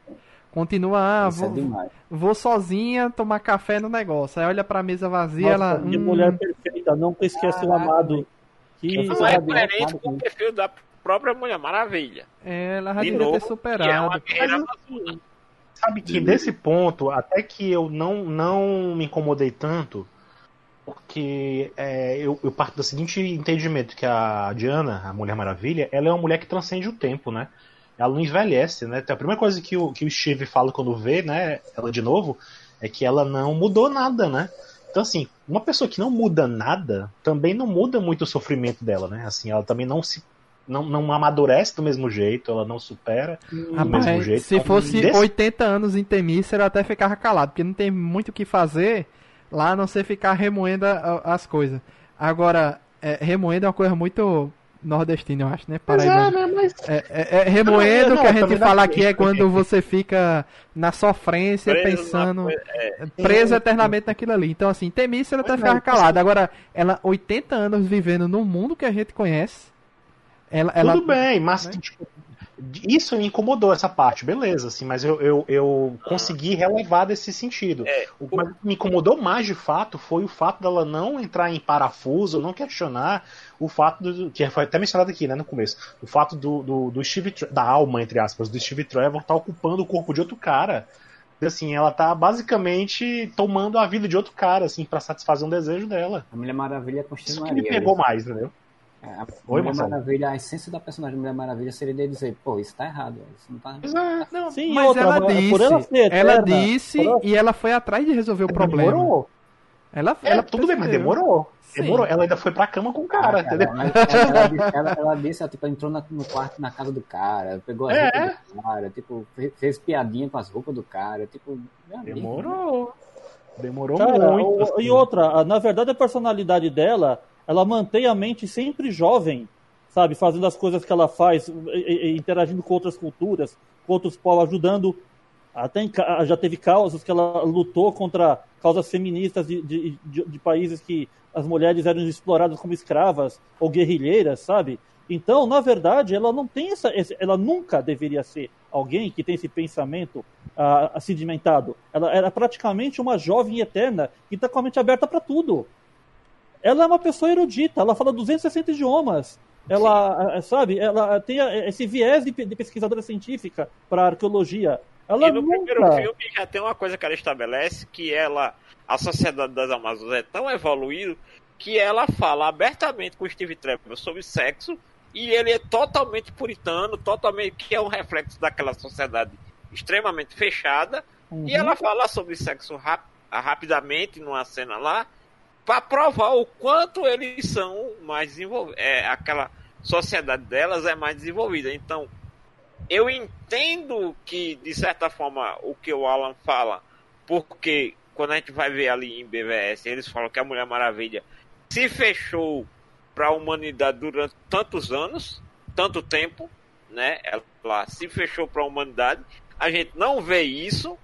Continua, ah, é vou, demais. vou sozinha tomar café no negócio. Aí olha pra mesa vazia, Nossa, ela. de hum, mulher perfeita, nunca esquece o amado. Que Não é é coerente com o perfil da própria Mulher Maravilha. ela já De devia novo, ter que é superado. uma Mas. Sabe que nesse ponto, até que eu não, não me incomodei tanto, porque é, eu, eu parto do seguinte entendimento, que a Diana, a Mulher Maravilha, ela é uma mulher que transcende o tempo, né? Ela não envelhece, né? Então, a primeira coisa que o, que o Steve fala quando vê, né, ela de novo, é que ela não mudou nada, né? Então, assim, uma pessoa que não muda nada, também não muda muito o sofrimento dela, né? Assim, ela também não se não, não amadurece do mesmo jeito, ela não supera do Rapaz, mesmo jeito. se Então, fosse desse- 80 anos em Temícera, eu até ficava calado, porque não tem muito o que fazer lá a não ser ficar remoendo as coisas. Agora, é, remoendo é uma coisa muito nordestina, eu acho, né? Mas é, né? Mas É, é- é remoendo Não, que a não, gente fala aqui é quando você fica na sofrência, Preso na pensando, coisa- é, preso eternamente naquilo ali. Então, assim, Temícera até ficava é, calado. Agora, ela, 80 anos vivendo num mundo que a gente conhece, ela... ela Tudo bem, mas né? tipo, isso me incomodou essa parte, beleza, assim, mas eu, eu, eu consegui relevar desse sentido. É, O mas o que me incomodou mais de fato foi o fato dela não entrar em parafuso, não questionar o fato do, que foi até mencionado aqui, né, no começo, o fato do, do, do Steve da alma entre aspas do Steve Trevor tá ocupando o corpo de outro cara. Assim, ela tá basicamente tomando a vida de outro cara, assim, pra satisfazer um desejo dela. A Mulher Maravilha Isso que continuaria. me pegou mais, entendeu? É, A Oi, Mulher Marcelo. Maravilha, a essência da personagem Mulher Maravilha seria de dizer, pô, isso tá errado, isso não tá. É. Não, Sim, mas outra, ela disse, ela ser ela eterna, disse por ela- e ela foi atrás de resolver o problema. Demorou. Ela, É, ela tudo bem, mas demorou. Sim. Demorou. Ela ainda foi pra cama com o cara, Ah, entendeu? Ela, ela, disse- ela, ela disse, ela, tipo, entrou na- no quarto na casa do cara, pegou as É. roupas do cara, tipo, fe- fez piadinha com as roupas do cara, tipo, meu amigo, Demorou. Demorou Cara, muito. o- assim. E outra, a- na verdade a personalidade dela, ela mantém a mente sempre jovem, sabe? Fazendo as coisas que ela faz, interagindo com outras culturas, com outros povos, ajudando. Até já teve causas que ela lutou contra causas feministas de, de, de- de países que as mulheres eram exploradas como escravas ou guerrilheiras, sabe? Então, na verdade, ela não tem essa, ela nunca deveria ser alguém que tem esse pensamento ah, sedimentado. Ela era praticamente uma jovem eterna que está com a mente aberta para tudo. Ela é uma pessoa erudita, ela fala 260 idiomas. Ela, ah, sabe, ela tem esse viés de, pe- de pesquisadora científica para arqueologia. Ela E no primeiro nunca. filme já tem uma coisa que ela estabelece, que ela, a sociedade das Amazonas é tão evoluída que ela fala abertamente com o Steve Trevor sobre sexo e ele é totalmente puritano, totalmente que é um reflexo daquela sociedade extremamente fechada. Uhum. E ela fala sobre sexo rap- rapidamente numa cena lá para provar o quanto eles são mais desenvolvidos. É, aquela sociedade delas é mais desenvolvida. Então, eu entendo que, de certa forma, o que o Alan fala, porque quando a gente vai ver ali em BVS, eles falam que a Mulher Maravilha se fechou para a humanidade durante tantos anos, tanto tempo, né? Ela se fechou para a humanidade. A gente não vê isso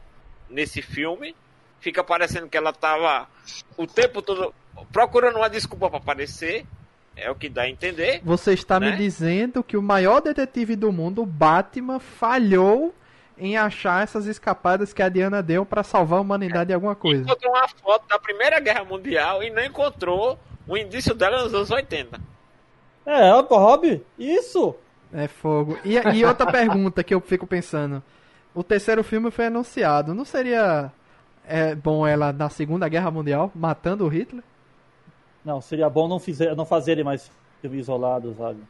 nesse filme. Fica parecendo que ela estava o tempo todo procurando uma desculpa para aparecer. É o que dá a entender. Você está me né? dizendo que o maior detetive do mundo, o Batman, falhou em achar essas escapadas que a Diana deu para salvar a humanidade de alguma coisa. Encontrou uma foto da Primeira Guerra Mundial e não encontrou o indício dela nos anos 80. É, Rob, isso. É fogo. E, e outra pergunta que eu fico pensando: o terceiro filme foi anunciado, não seria é, bom ela na Segunda Guerra Mundial matando o Hitler? Não, seria bom não, fizer, não fazerem mais filme isolado, sabe?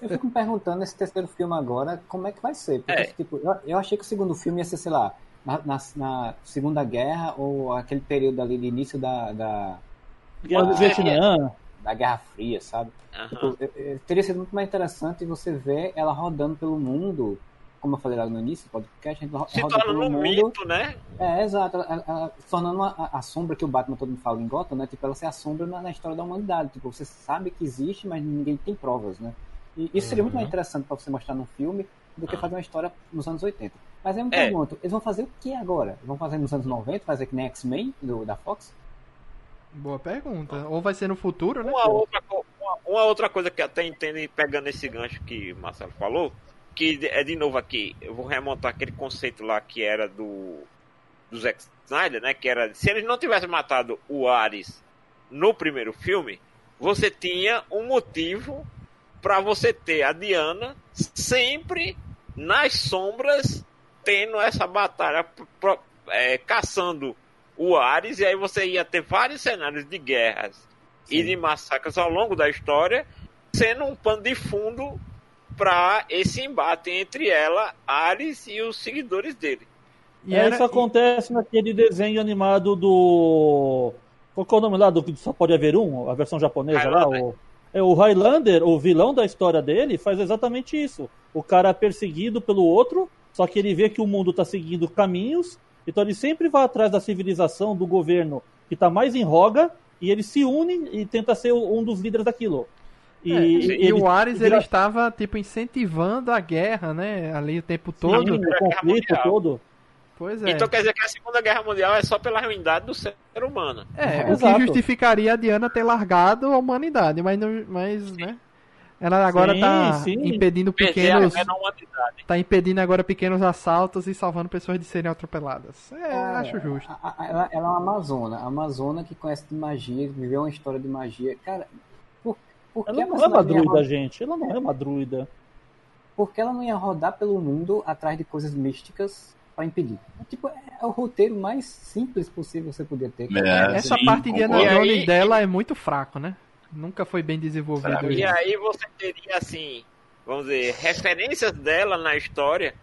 Eu fico me perguntando nesse terceiro filme agora, como é que vai ser? Porque, É. tipo, eu, eu achei que o segundo filme ia ser, sei lá, na, na- na Segunda Guerra ou aquele período ali de início da, da, Guerra do Vietnã. da Guerra Fria, sabe? Aham. Tipo, eu- eu- teria sido muito mais interessante você ver ela rodando pelo mundo, como eu falei lá no início do podcast, a gente Se roda torna pelo um mundo. mito, né? É, exato. Ela, ela- se tornando uma- a, a sombra que o Batman todo mundo fala em Gotham, né? Tipo, ela ser a sombra na, na história da humanidade. Tipo, você sabe que existe, mas ninguém tem provas, né? E isso seria muito mais interessante pra você mostrar num filme do que fazer uma história nos anos 80. Mas aí eu me É. pergunto, eles vão fazer o que agora? Vão fazer nos anos 90, fazer que nem X-Men da Fox? Boa pergunta. Ou vai ser no futuro, né? Uma outra, uma, uma outra coisa que até entendo, pegando esse gancho que o Marcelo falou, que de- é de novo aqui, eu vou remontar aquele conceito lá que era do, do Zack Snyder, né? Que era, se eles não tivessem matado o Ares no primeiro filme, você tinha um motivo para você ter a Diana sempre nas sombras tendo essa batalha é, caçando o Ares e aí você ia ter vários cenários de guerras e de massacres ao longo da história, sendo um pano de fundo para esse embate entre ela, Ares e os seguidores dele. E era- isso acontece naquele desenho animado do. Qual é o nome lá do que só pode haver um? A versão japonesa lá? Highlander. O... É, o Highlander, o vilão da história dele, faz exatamente isso. O cara é perseguido pelo outro, só que ele vê que o mundo está seguindo caminhos, então ele sempre vai atrás da civilização, do governo que está mais em roga, e ele se une e tenta ser um dos líderes daquilo. E, É, e, ele o Ares ele estava tipo incentivando a guerra, né? Ali o tempo todo. Sim, o conflito Mundial. todo. Pois é. Então quer dizer que a Segunda Guerra Mundial é só pela ruindade do ser humano. É, o Exato. que justificaria a Diana ter largado a humanidade, mas, não, mas né? Ela agora Sim, tá sim. impedindo pequenos. Tá impedindo agora pequenos assaltos e salvando pessoas de serem atropeladas. É, acho justo. A- a- Ela, ela é uma amazona. A amazona que conhece de magia, viveu uma história de magia. Cara, por, por que Ela a não é uma personagem ia druida, ro- gente. Ela não é uma druida. Por que ela não ia rodar pelo mundo atrás de coisas místicas pra impedir? Tipo, é o roteiro mais simples possível você poder ter. É, Essa sim, parte de concordo. Ana E Jones aí- dela é muito fraco, né? Nunca foi bem desenvolvido. E aí você teria, assim, vamos dizer, referências dela na história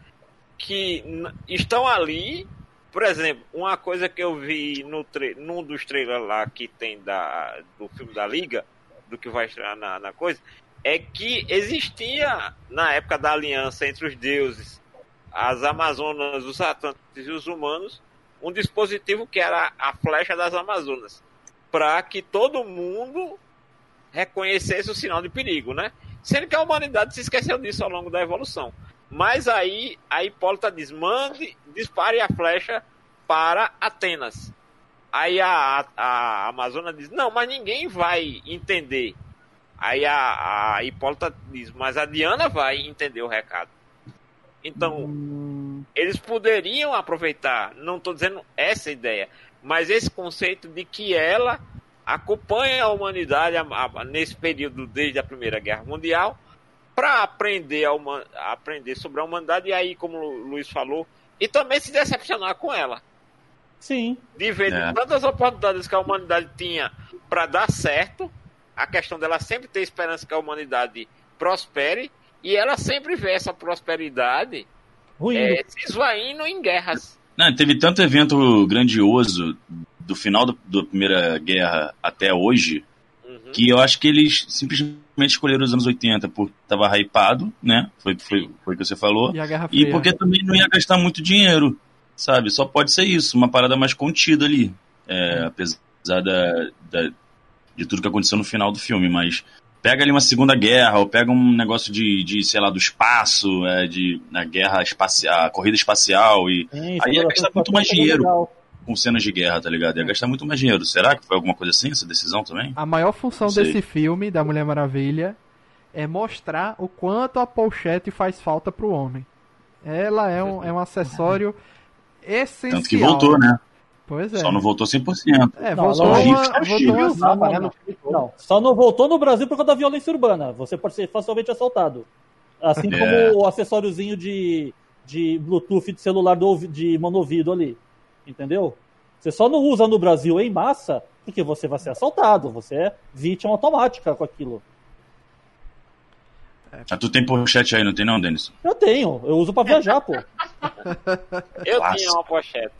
que estão ali. Por exemplo, uma coisa que eu vi no tra- num dos trailers lá que tem da, do filme da Liga, do que vai estrear na, na coisa, é que existia, na época da aliança entre os deuses, as Amazonas, os Atlantes e os humanos, um dispositivo que era a flecha das Amazonas. Para que todo mundo reconhecesse o sinal de perigo, né? Sendo que a humanidade se esqueceu disso ao longo da evolução. Mas aí a Hipólita diz: mande, dispare a flecha para Atenas. Aí a, a, a Amazônia diz: não, mas ninguém vai entender. Aí a, a Hipólita diz: mas a Diana vai entender o recado. Então, Hum, eles poderiam aproveitar, não estou dizendo essa ideia, mas esse conceito de que ela acompanha a humanidade nesse período desde a Primeira Guerra Mundial para aprender, a aprender sobre a humanidade e aí, como o Luiz falou, e também se decepcionar com ela. Sim. De ver É. tantas oportunidades que a humanidade tinha para dar certo, a questão dela sempre ter esperança que a humanidade prospere, e ela sempre vê essa prosperidade Ruim. é, se esvaindo em guerras. Não, teve tanto evento grandioso do final do- da Primeira Guerra até hoje Uhum. que eu acho que eles simplesmente escolheram os anos 80 porque tava hypado, né? Foi, foi, foi o que você falou. E a Guerra E porque também não ia gastar muito dinheiro, sabe? Só pode ser isso, uma parada mais contida ali. É, apesar da, da- de tudo que aconteceu no final do filme, mas pega ali uma segunda guerra, ou pega um negócio de, de sei lá, do espaço, é, de na guerra espacial, a corrida espacial e Sim, Aí ia exploração gastar muito mais é dinheiro. legal. com cenas de guerra, tá ligado? Ia gastar muito mais dinheiro. Será que foi alguma coisa assim, essa decisão também? A maior função desse filme, da Mulher Maravilha, é mostrar o quanto a pochete faz falta pro homem. Ela é um, é um acessório essencial. Tanto que voltou, né? Pois é. Só não voltou 100%. É, Não, voltou, uma, voltou. Não, só não voltou no Brasil por causa da violência urbana. Você pode ser facilmente assaltado. Assim É. como o acessóriozinho de, de Bluetooth de celular do, de monovido ali. Entendeu? Você só não usa no Brasil em massa porque você vai ser assaltado. Você é vítima automática com aquilo. Ah, tu tem pochete aí, não tem não, Denis? Eu tenho, eu uso pra viajar, pô. Eu Clássico. tinha uma pochete.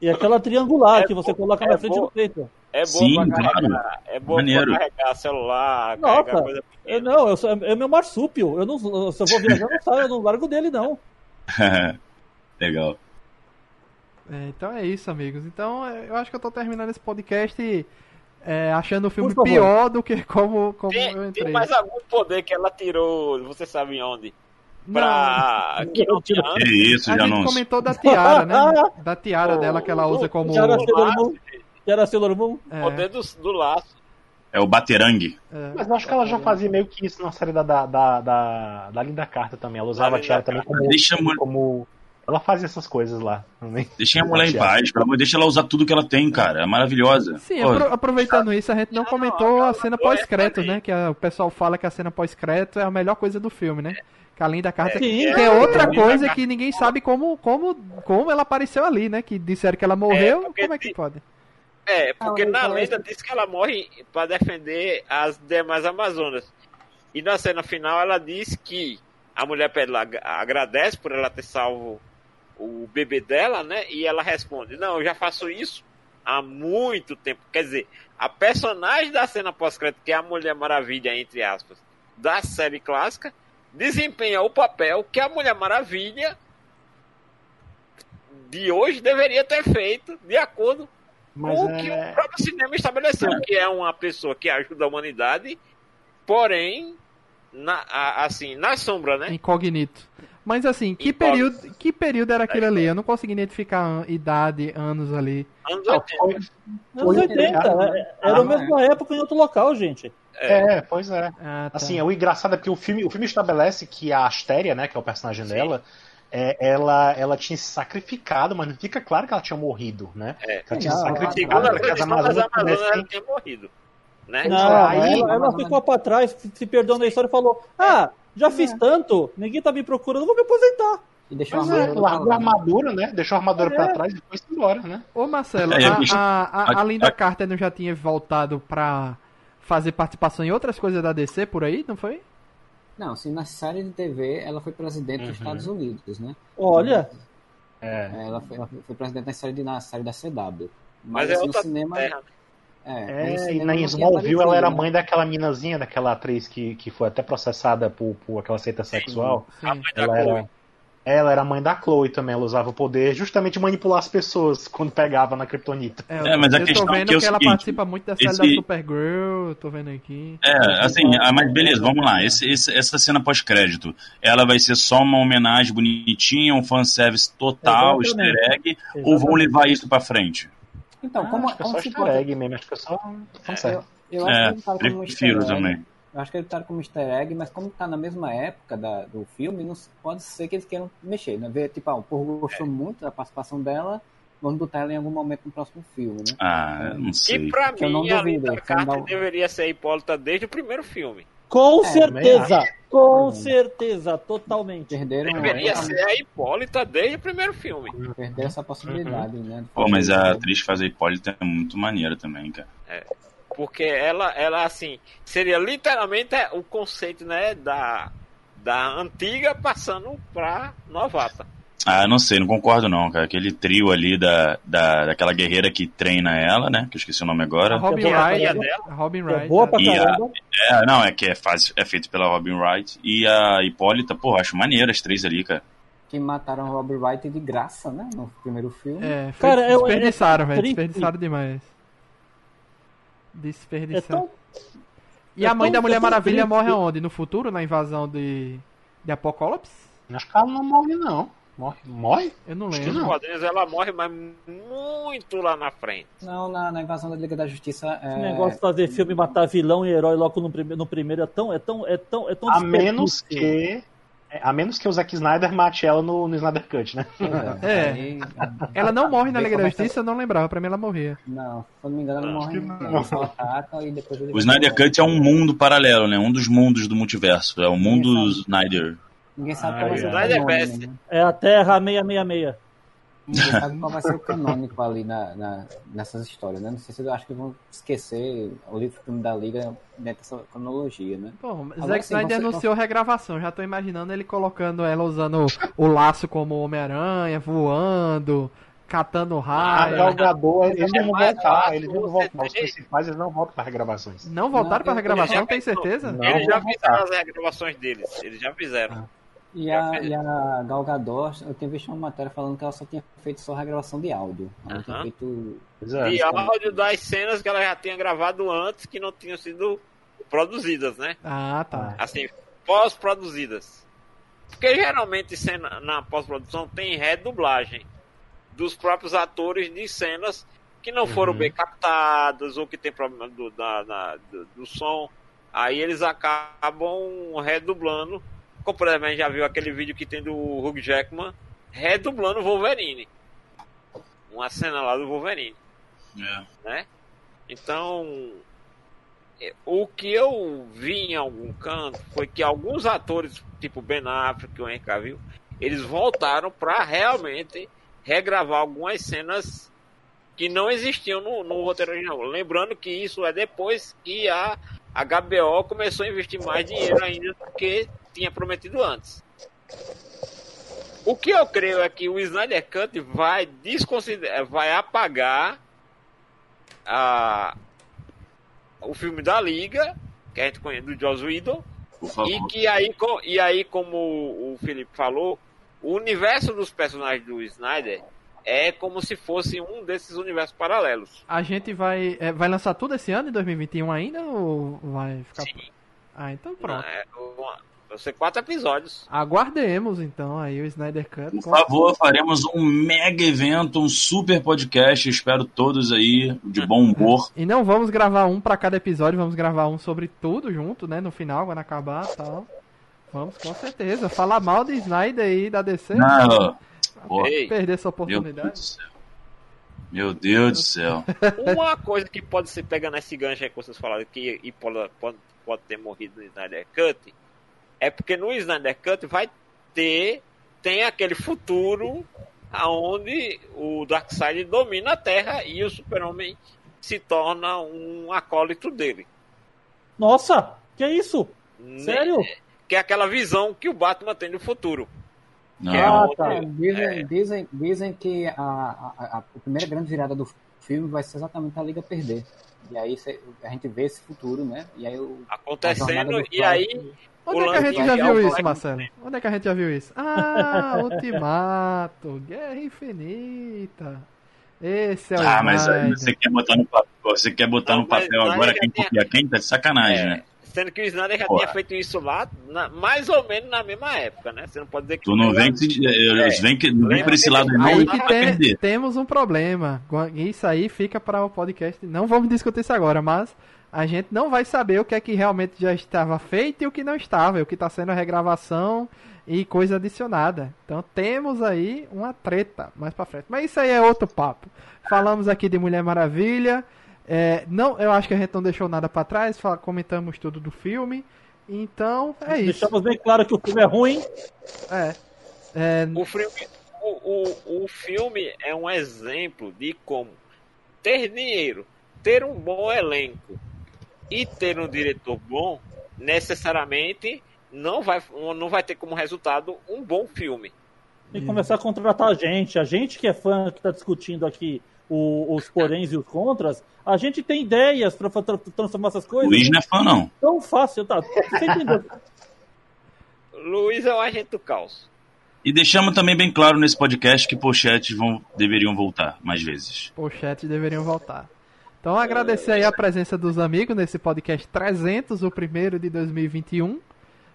E aquela triangular É que você bom, coloca é na frente bom. do peito. É boa Sim, pra claro. carregar. É boa Maneiro. pra carregar celular, Nossa, carregar coisa Eu, pequena. não, eu sou, é meu marsúpio. Eu não, se eu vou viajar, eu não saio, eu não largo dele, não. Legal. É, então é isso, amigos. Então é, eu acho que eu tô terminando esse podcast é, achando o filme pior do que como, como eu Tem, entrei. tem mais algum poder que ela tirou, você sabe onde? Não, Pra. Que não tinha Que isso, a já gente não. comentou da tiara, né? Da tiara dela que ela usa como. Achei- Mas, Que era Sailor Moon? É, Poder do, do laço. É o Baterangue. é. Mas eu acho que ela já fazia meio que isso na série da, da, da, da, da Linda Carta também. Ela usava a tiara também como, Deixa a mulher, como. Ela fazia essas coisas lá deixa a mulher em paz, pelo amor, deixa ela usar tudo que ela tem, cara. É maravilhosa. Sim, Pô, apro- aproveitando isso, a gente não Não, comentou não, a cena pós-crédito, né? Que a- o pessoal fala que a cena pós-crédito é a melhor coisa do filme, né? Que além da carta, Sim, que é outra é, coisa é, que ninguém sabe como, como, como ela apareceu ali, né? Que disseram que ela morreu, porque como é que pode? É, porque Ah, na lenda diz que ela morre para defender as demais Amazonas. E na cena final ela diz que a mulher pede agradece por ela ter salvo o bebê dela, né? E ela responde: Não, eu já faço isso há muito tempo. Quer dizer, a personagem da cena pós-crédito, que é a Mulher Maravilha, entre aspas, da série clássica, desempenha o papel que a Mulher Maravilha de hoje deveria ter feito, de acordo Mas o que o é. próprio cinema estabeleceu, que é uma pessoa que ajuda a humanidade, porém, na, assim, na sombra, né? Incognito. Mas assim, que período, que período era aquele ali? Eu não consegui identificar an- idade, anos ali. Anos Não, 80. foi- Anos Foi 80. criado, é- Era a Ah, mesma época em outro local, gente. É, pois é. Ah, tá. Assim, o engraçado é porque o filme, o filme estabelece que a Astéria, né, que é o personagem Sim. dela, é, ela, ela tinha se sacrificado, mas não fica claro que ela tinha morrido, né? É. Ela tinha se Não, sacrificado Segundo a que as Amazonas Amazonas, ela tinha morrido. Né? Não, aí- ela, ela ficou pra trás, se perdeu na história e falou: Ah, já fiz tanto, ninguém tá me procurando, vou me aposentar. E deixou Pois a é, armadura largou a pra lá. armadura, né? Deixou a armadura É. pra trás e foi embora, né? Ô Marcelo, É, a, a, a, a- a Linda a- Carter não já tinha voltado pra fazer participação em outras coisas da DC por aí, não foi? Não, assim, na série de TV ela foi presidente dos Uhum. Estados Unidos, né? Olha, É. Ela foi, ela foi presidente na série, de, na série da CW. Mas Mas, é outra no cinema. terra. É, É, e cinema na Smallville ela era mãe daquela minazinha, daquela atriz que, que foi até processada por, por aquela seita sexual. Sim. Da Ela era, ela era mãe da Chloe também, ela usava o poder justamente manipular as pessoas quando pegava na Kryptonita. É, É, mas a eu questão tô vendo é o que ela seguinte, participa muito da série da esse- Supergirl, tô vendo aqui. É, assim, ah, mas beleza, vamos lá. Esse, esse- essa cena pós-crédito, ela vai ser só uma homenagem bonitinha, um fanservice total, Exatamente. easter egg, ou vão Exatamente. levar isso pra frente? Então, como, acho que é como só se easter egg mesmo, acho que é só fanservice. Eu acho É, que ele tá como easter prefiro egg. também. Eu acho que ele tá como easter egg, mas como tá na mesma época da, do filme, não pode ser que eles queiram mexer, né? Ver, tipo, ah, o povo gostou muito da participação dela, vamos botar ela em algum momento no próximo filme, né? Ah, não sei. pra Que eu não mim, a duvido, Linda Carter deveria ser a Hipólita desde o primeiro filme. Com É, certeza, com certeza, totalmente. Perderam, Deveria essa- ser a Hipólita desde o primeiro filme. perderam essa possibilidade, né? de Pô, mas fazer- a atriz que faz a Hipólita é muito maneira também, cara. Porque ela, ela assim, seria literalmente o conceito, né, da, da antiga passando pra novata. Ah, não sei, não concordo não, cara. Aquele trio ali da, da, daquela guerreira que treina ela, né? Que eu esqueci o nome A agora. Robin é a Wright. tia dela. a Robin É Wright. boa pra E a- caramba. É, não, é que é, faz, é feito pela Robin Wright. E a Hipólita, pô, acho maneiro as três ali, cara. Que mataram o Robert Wright de graça, né? No primeiro filme. É, foi- Cara, é- desperdiçaram, é velho. Desperdiçaram demais. É Desperdiçaram. tão, E é a mãe tão- da Mulher é Maravilha triste. morre aonde? No futuro, na invasão de, de Apocalipse? Acho que ela não morre, não. Morre? Morre? Eu não lembro. Nos quadrinhos ela morre, mas muito lá na frente. Não, na, na invasão da Liga da Justiça. esse É... negócio de fazer filme, matar vilão e herói logo no, prime no primeiro é tão, é tão, é tão, é tão A menos que. é, A menos que o Zack Snyder mate ela no, no Snyder Cut, né? É. Aí, Ela não morre na Liga da Justiça, eu não lembrava. Pra mim ela morria. Não, se eu não me engano, ela não morre. Não. Eles atacam e depois ele O Snyder Cut é um mundo paralelo, né? Um dos mundos do multiverso. É o mundo Snyder. Ninguém sabe Ah, qual vai ser o canônico, né? É a Terra 666. Ninguém sabe qual vai ser o canônico ali na, na- nessas histórias, né? Não sei se eu acho que vão esquecer o livro filme da Liga dentro dessa cronologia, né? Bom, Agora Zack Snyder anunciou regravação. Já tô imaginando ele colocando ela usando o, laço como Homem-Aranha, voando, catando raio. Gal Gadot, eles não vão voltar, eles não vão voltar. Os principais, eles não voltam para regravações. Não voltaram eu- regravação, tem certeza? Não, Eles já fizeram as regravações deles. Eles já fizeram. E a, e a Gal Gadot, eu tinha visto uma matéria falando que ela só tinha feito só regravação de áudio. Ela não tinha feito. É. E áudio das cenas que ela já tinha gravado antes que não tinham sido produzidas, né? Ah, tá. Assim, pós-produzidas. Porque geralmente cena, na pós-produção tem redublagem dos próprios atores de cenas que não foram Uhum. bem captadas ou que tem problema do, da- da- do, do som. Aí eles acabam redublando. Como por exemplo, a gente já viu aquele vídeo que tem do Hugh Jackman redublando o Wolverine. Uma cena lá do Wolverine É. né? Então, é, o que eu vi em algum canto foi que alguns atores, tipo Ben Affleck, o Henry Cavill, eles voltaram para realmente regravar algumas cenas que não existiam no, no roteiro original. Lembrando que isso é depois que a HBO começou a investir mais dinheiro ainda que tinha prometido antes. O que eu creio é que o Snyder Cut vai desconsiderar, vai apagar a, o filme da Liga, que a gente conhece do Joss Whedon, e que aí, e aí, como o Felipe falou, o universo dos personagens do Snyder é como se fosse um desses universos paralelos. A gente vai. é, vai lançar tudo esse ano, em 2021 ainda? Ou vai ficar. Sim. Ah, então pronto. É, uma- vão ser quatro episódios. Aguardemos então aí o Snyder Cut. Por favor, faremos um mega evento, um super podcast. Espero todos aí de bom humor. E não vamos gravar um pra cada episódio, vamos gravar um sobre tudo junto, né? No final, quando acabar e tal. Vamos com certeza. Falar mal de Snyder aí da DC. Não, pô, Ei, Perder essa meu Deus oportunidade. do céu. Meu Deus do céu. uma coisa que pode ser pegando esse gancho aí que vocês falaram que e pode, pode, pode ter morrido no Snyder Cut, é porque no Snyder Cut vai ter tem aquele futuro aonde o Darkseid domina a Terra e o Super-Homem se torna um acólito dele. Nossa, que isso? Né? Sério? Que é aquela visão que o Batman tem do futuro. É Ah, onde- tá. É, dizem, É. dizem, dizem que a, a, a- primeira grande virada do filme vai ser exatamente a Liga perder. E aí cê- a gente vê esse futuro, né? E aí o, acontecendo do e aí Onde O é que a gente de já enviar viu isso, Marcelo? Onde é que a gente já viu isso? Ah, Ultimato, Guerra Infinita. Esse é o Ah, mas aí você quer botar no papel, você quer botar Não, no papel agora quem tem- copia quem? Tá de sacanagem, É, né? Sendo que o Snyder já Porra. tinha feito isso lá, na- mais ou menos na mesma época, né? Você não pode dizer que. Tu não vem, que, É. vem, que, não vem por esse lado não Aí e que tem- temos um problema. Isso aí fica para o podcast. Não vamos discutir isso agora, mas a gente não vai saber o que é que realmente já estava feito e o que não estava, e o que está sendo regravação e coisa adicionada. Então temos aí uma treta mais para frente. Mas isso aí é outro papo. Falamos aqui de Mulher Maravilha. É, não, eu acho que a gente não deixou nada para trás. fala- comentamos tudo do filme. Então é isso. Deixamos bem claro que o filme é ruim. É. É, O filme, o, o, o filme é um exemplo de como ter dinheiro, ter um bom elenco e ter um diretor bom, necessariamente não vai, não vai ter como resultado um bom filme. Tem que começar a contratar a gente. A gente que é fã, que está discutindo aqui o- os poréns e os contras, a gente tem ideias para transformar essas coisas. Luiz não é fã, não. Tão fácil, tá? Você entendeu? Luiz é o agente do caos. E deixamos também bem claro nesse podcast que pochetes vão, deveriam voltar mais vezes. pochetes deveriam voltar. Então agradecer aí a presença dos amigos nesse podcast 300, o primeiro de 2021,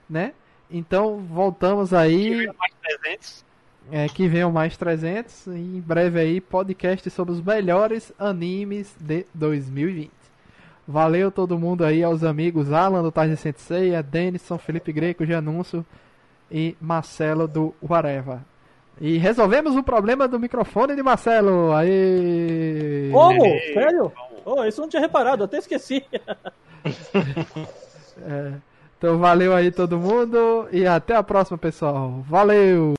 né? Então voltamos aí, Mais 300. é, que venham mais 300 e em breve aí podcast sobre os melhores animes de 2020. Valeu todo mundo aí, aos amigos Alan do Tarde Sensei, a Denison, Felipe Greco, Janúncio e Marcelo do Whatever. E resolvemos o problema do microfone de Marcelo. Aí. Como? Ei, Sério? Oh, isso eu não tinha reparado, até esqueci. Então valeu aí todo mundo e até a próxima, pessoal. Valeu!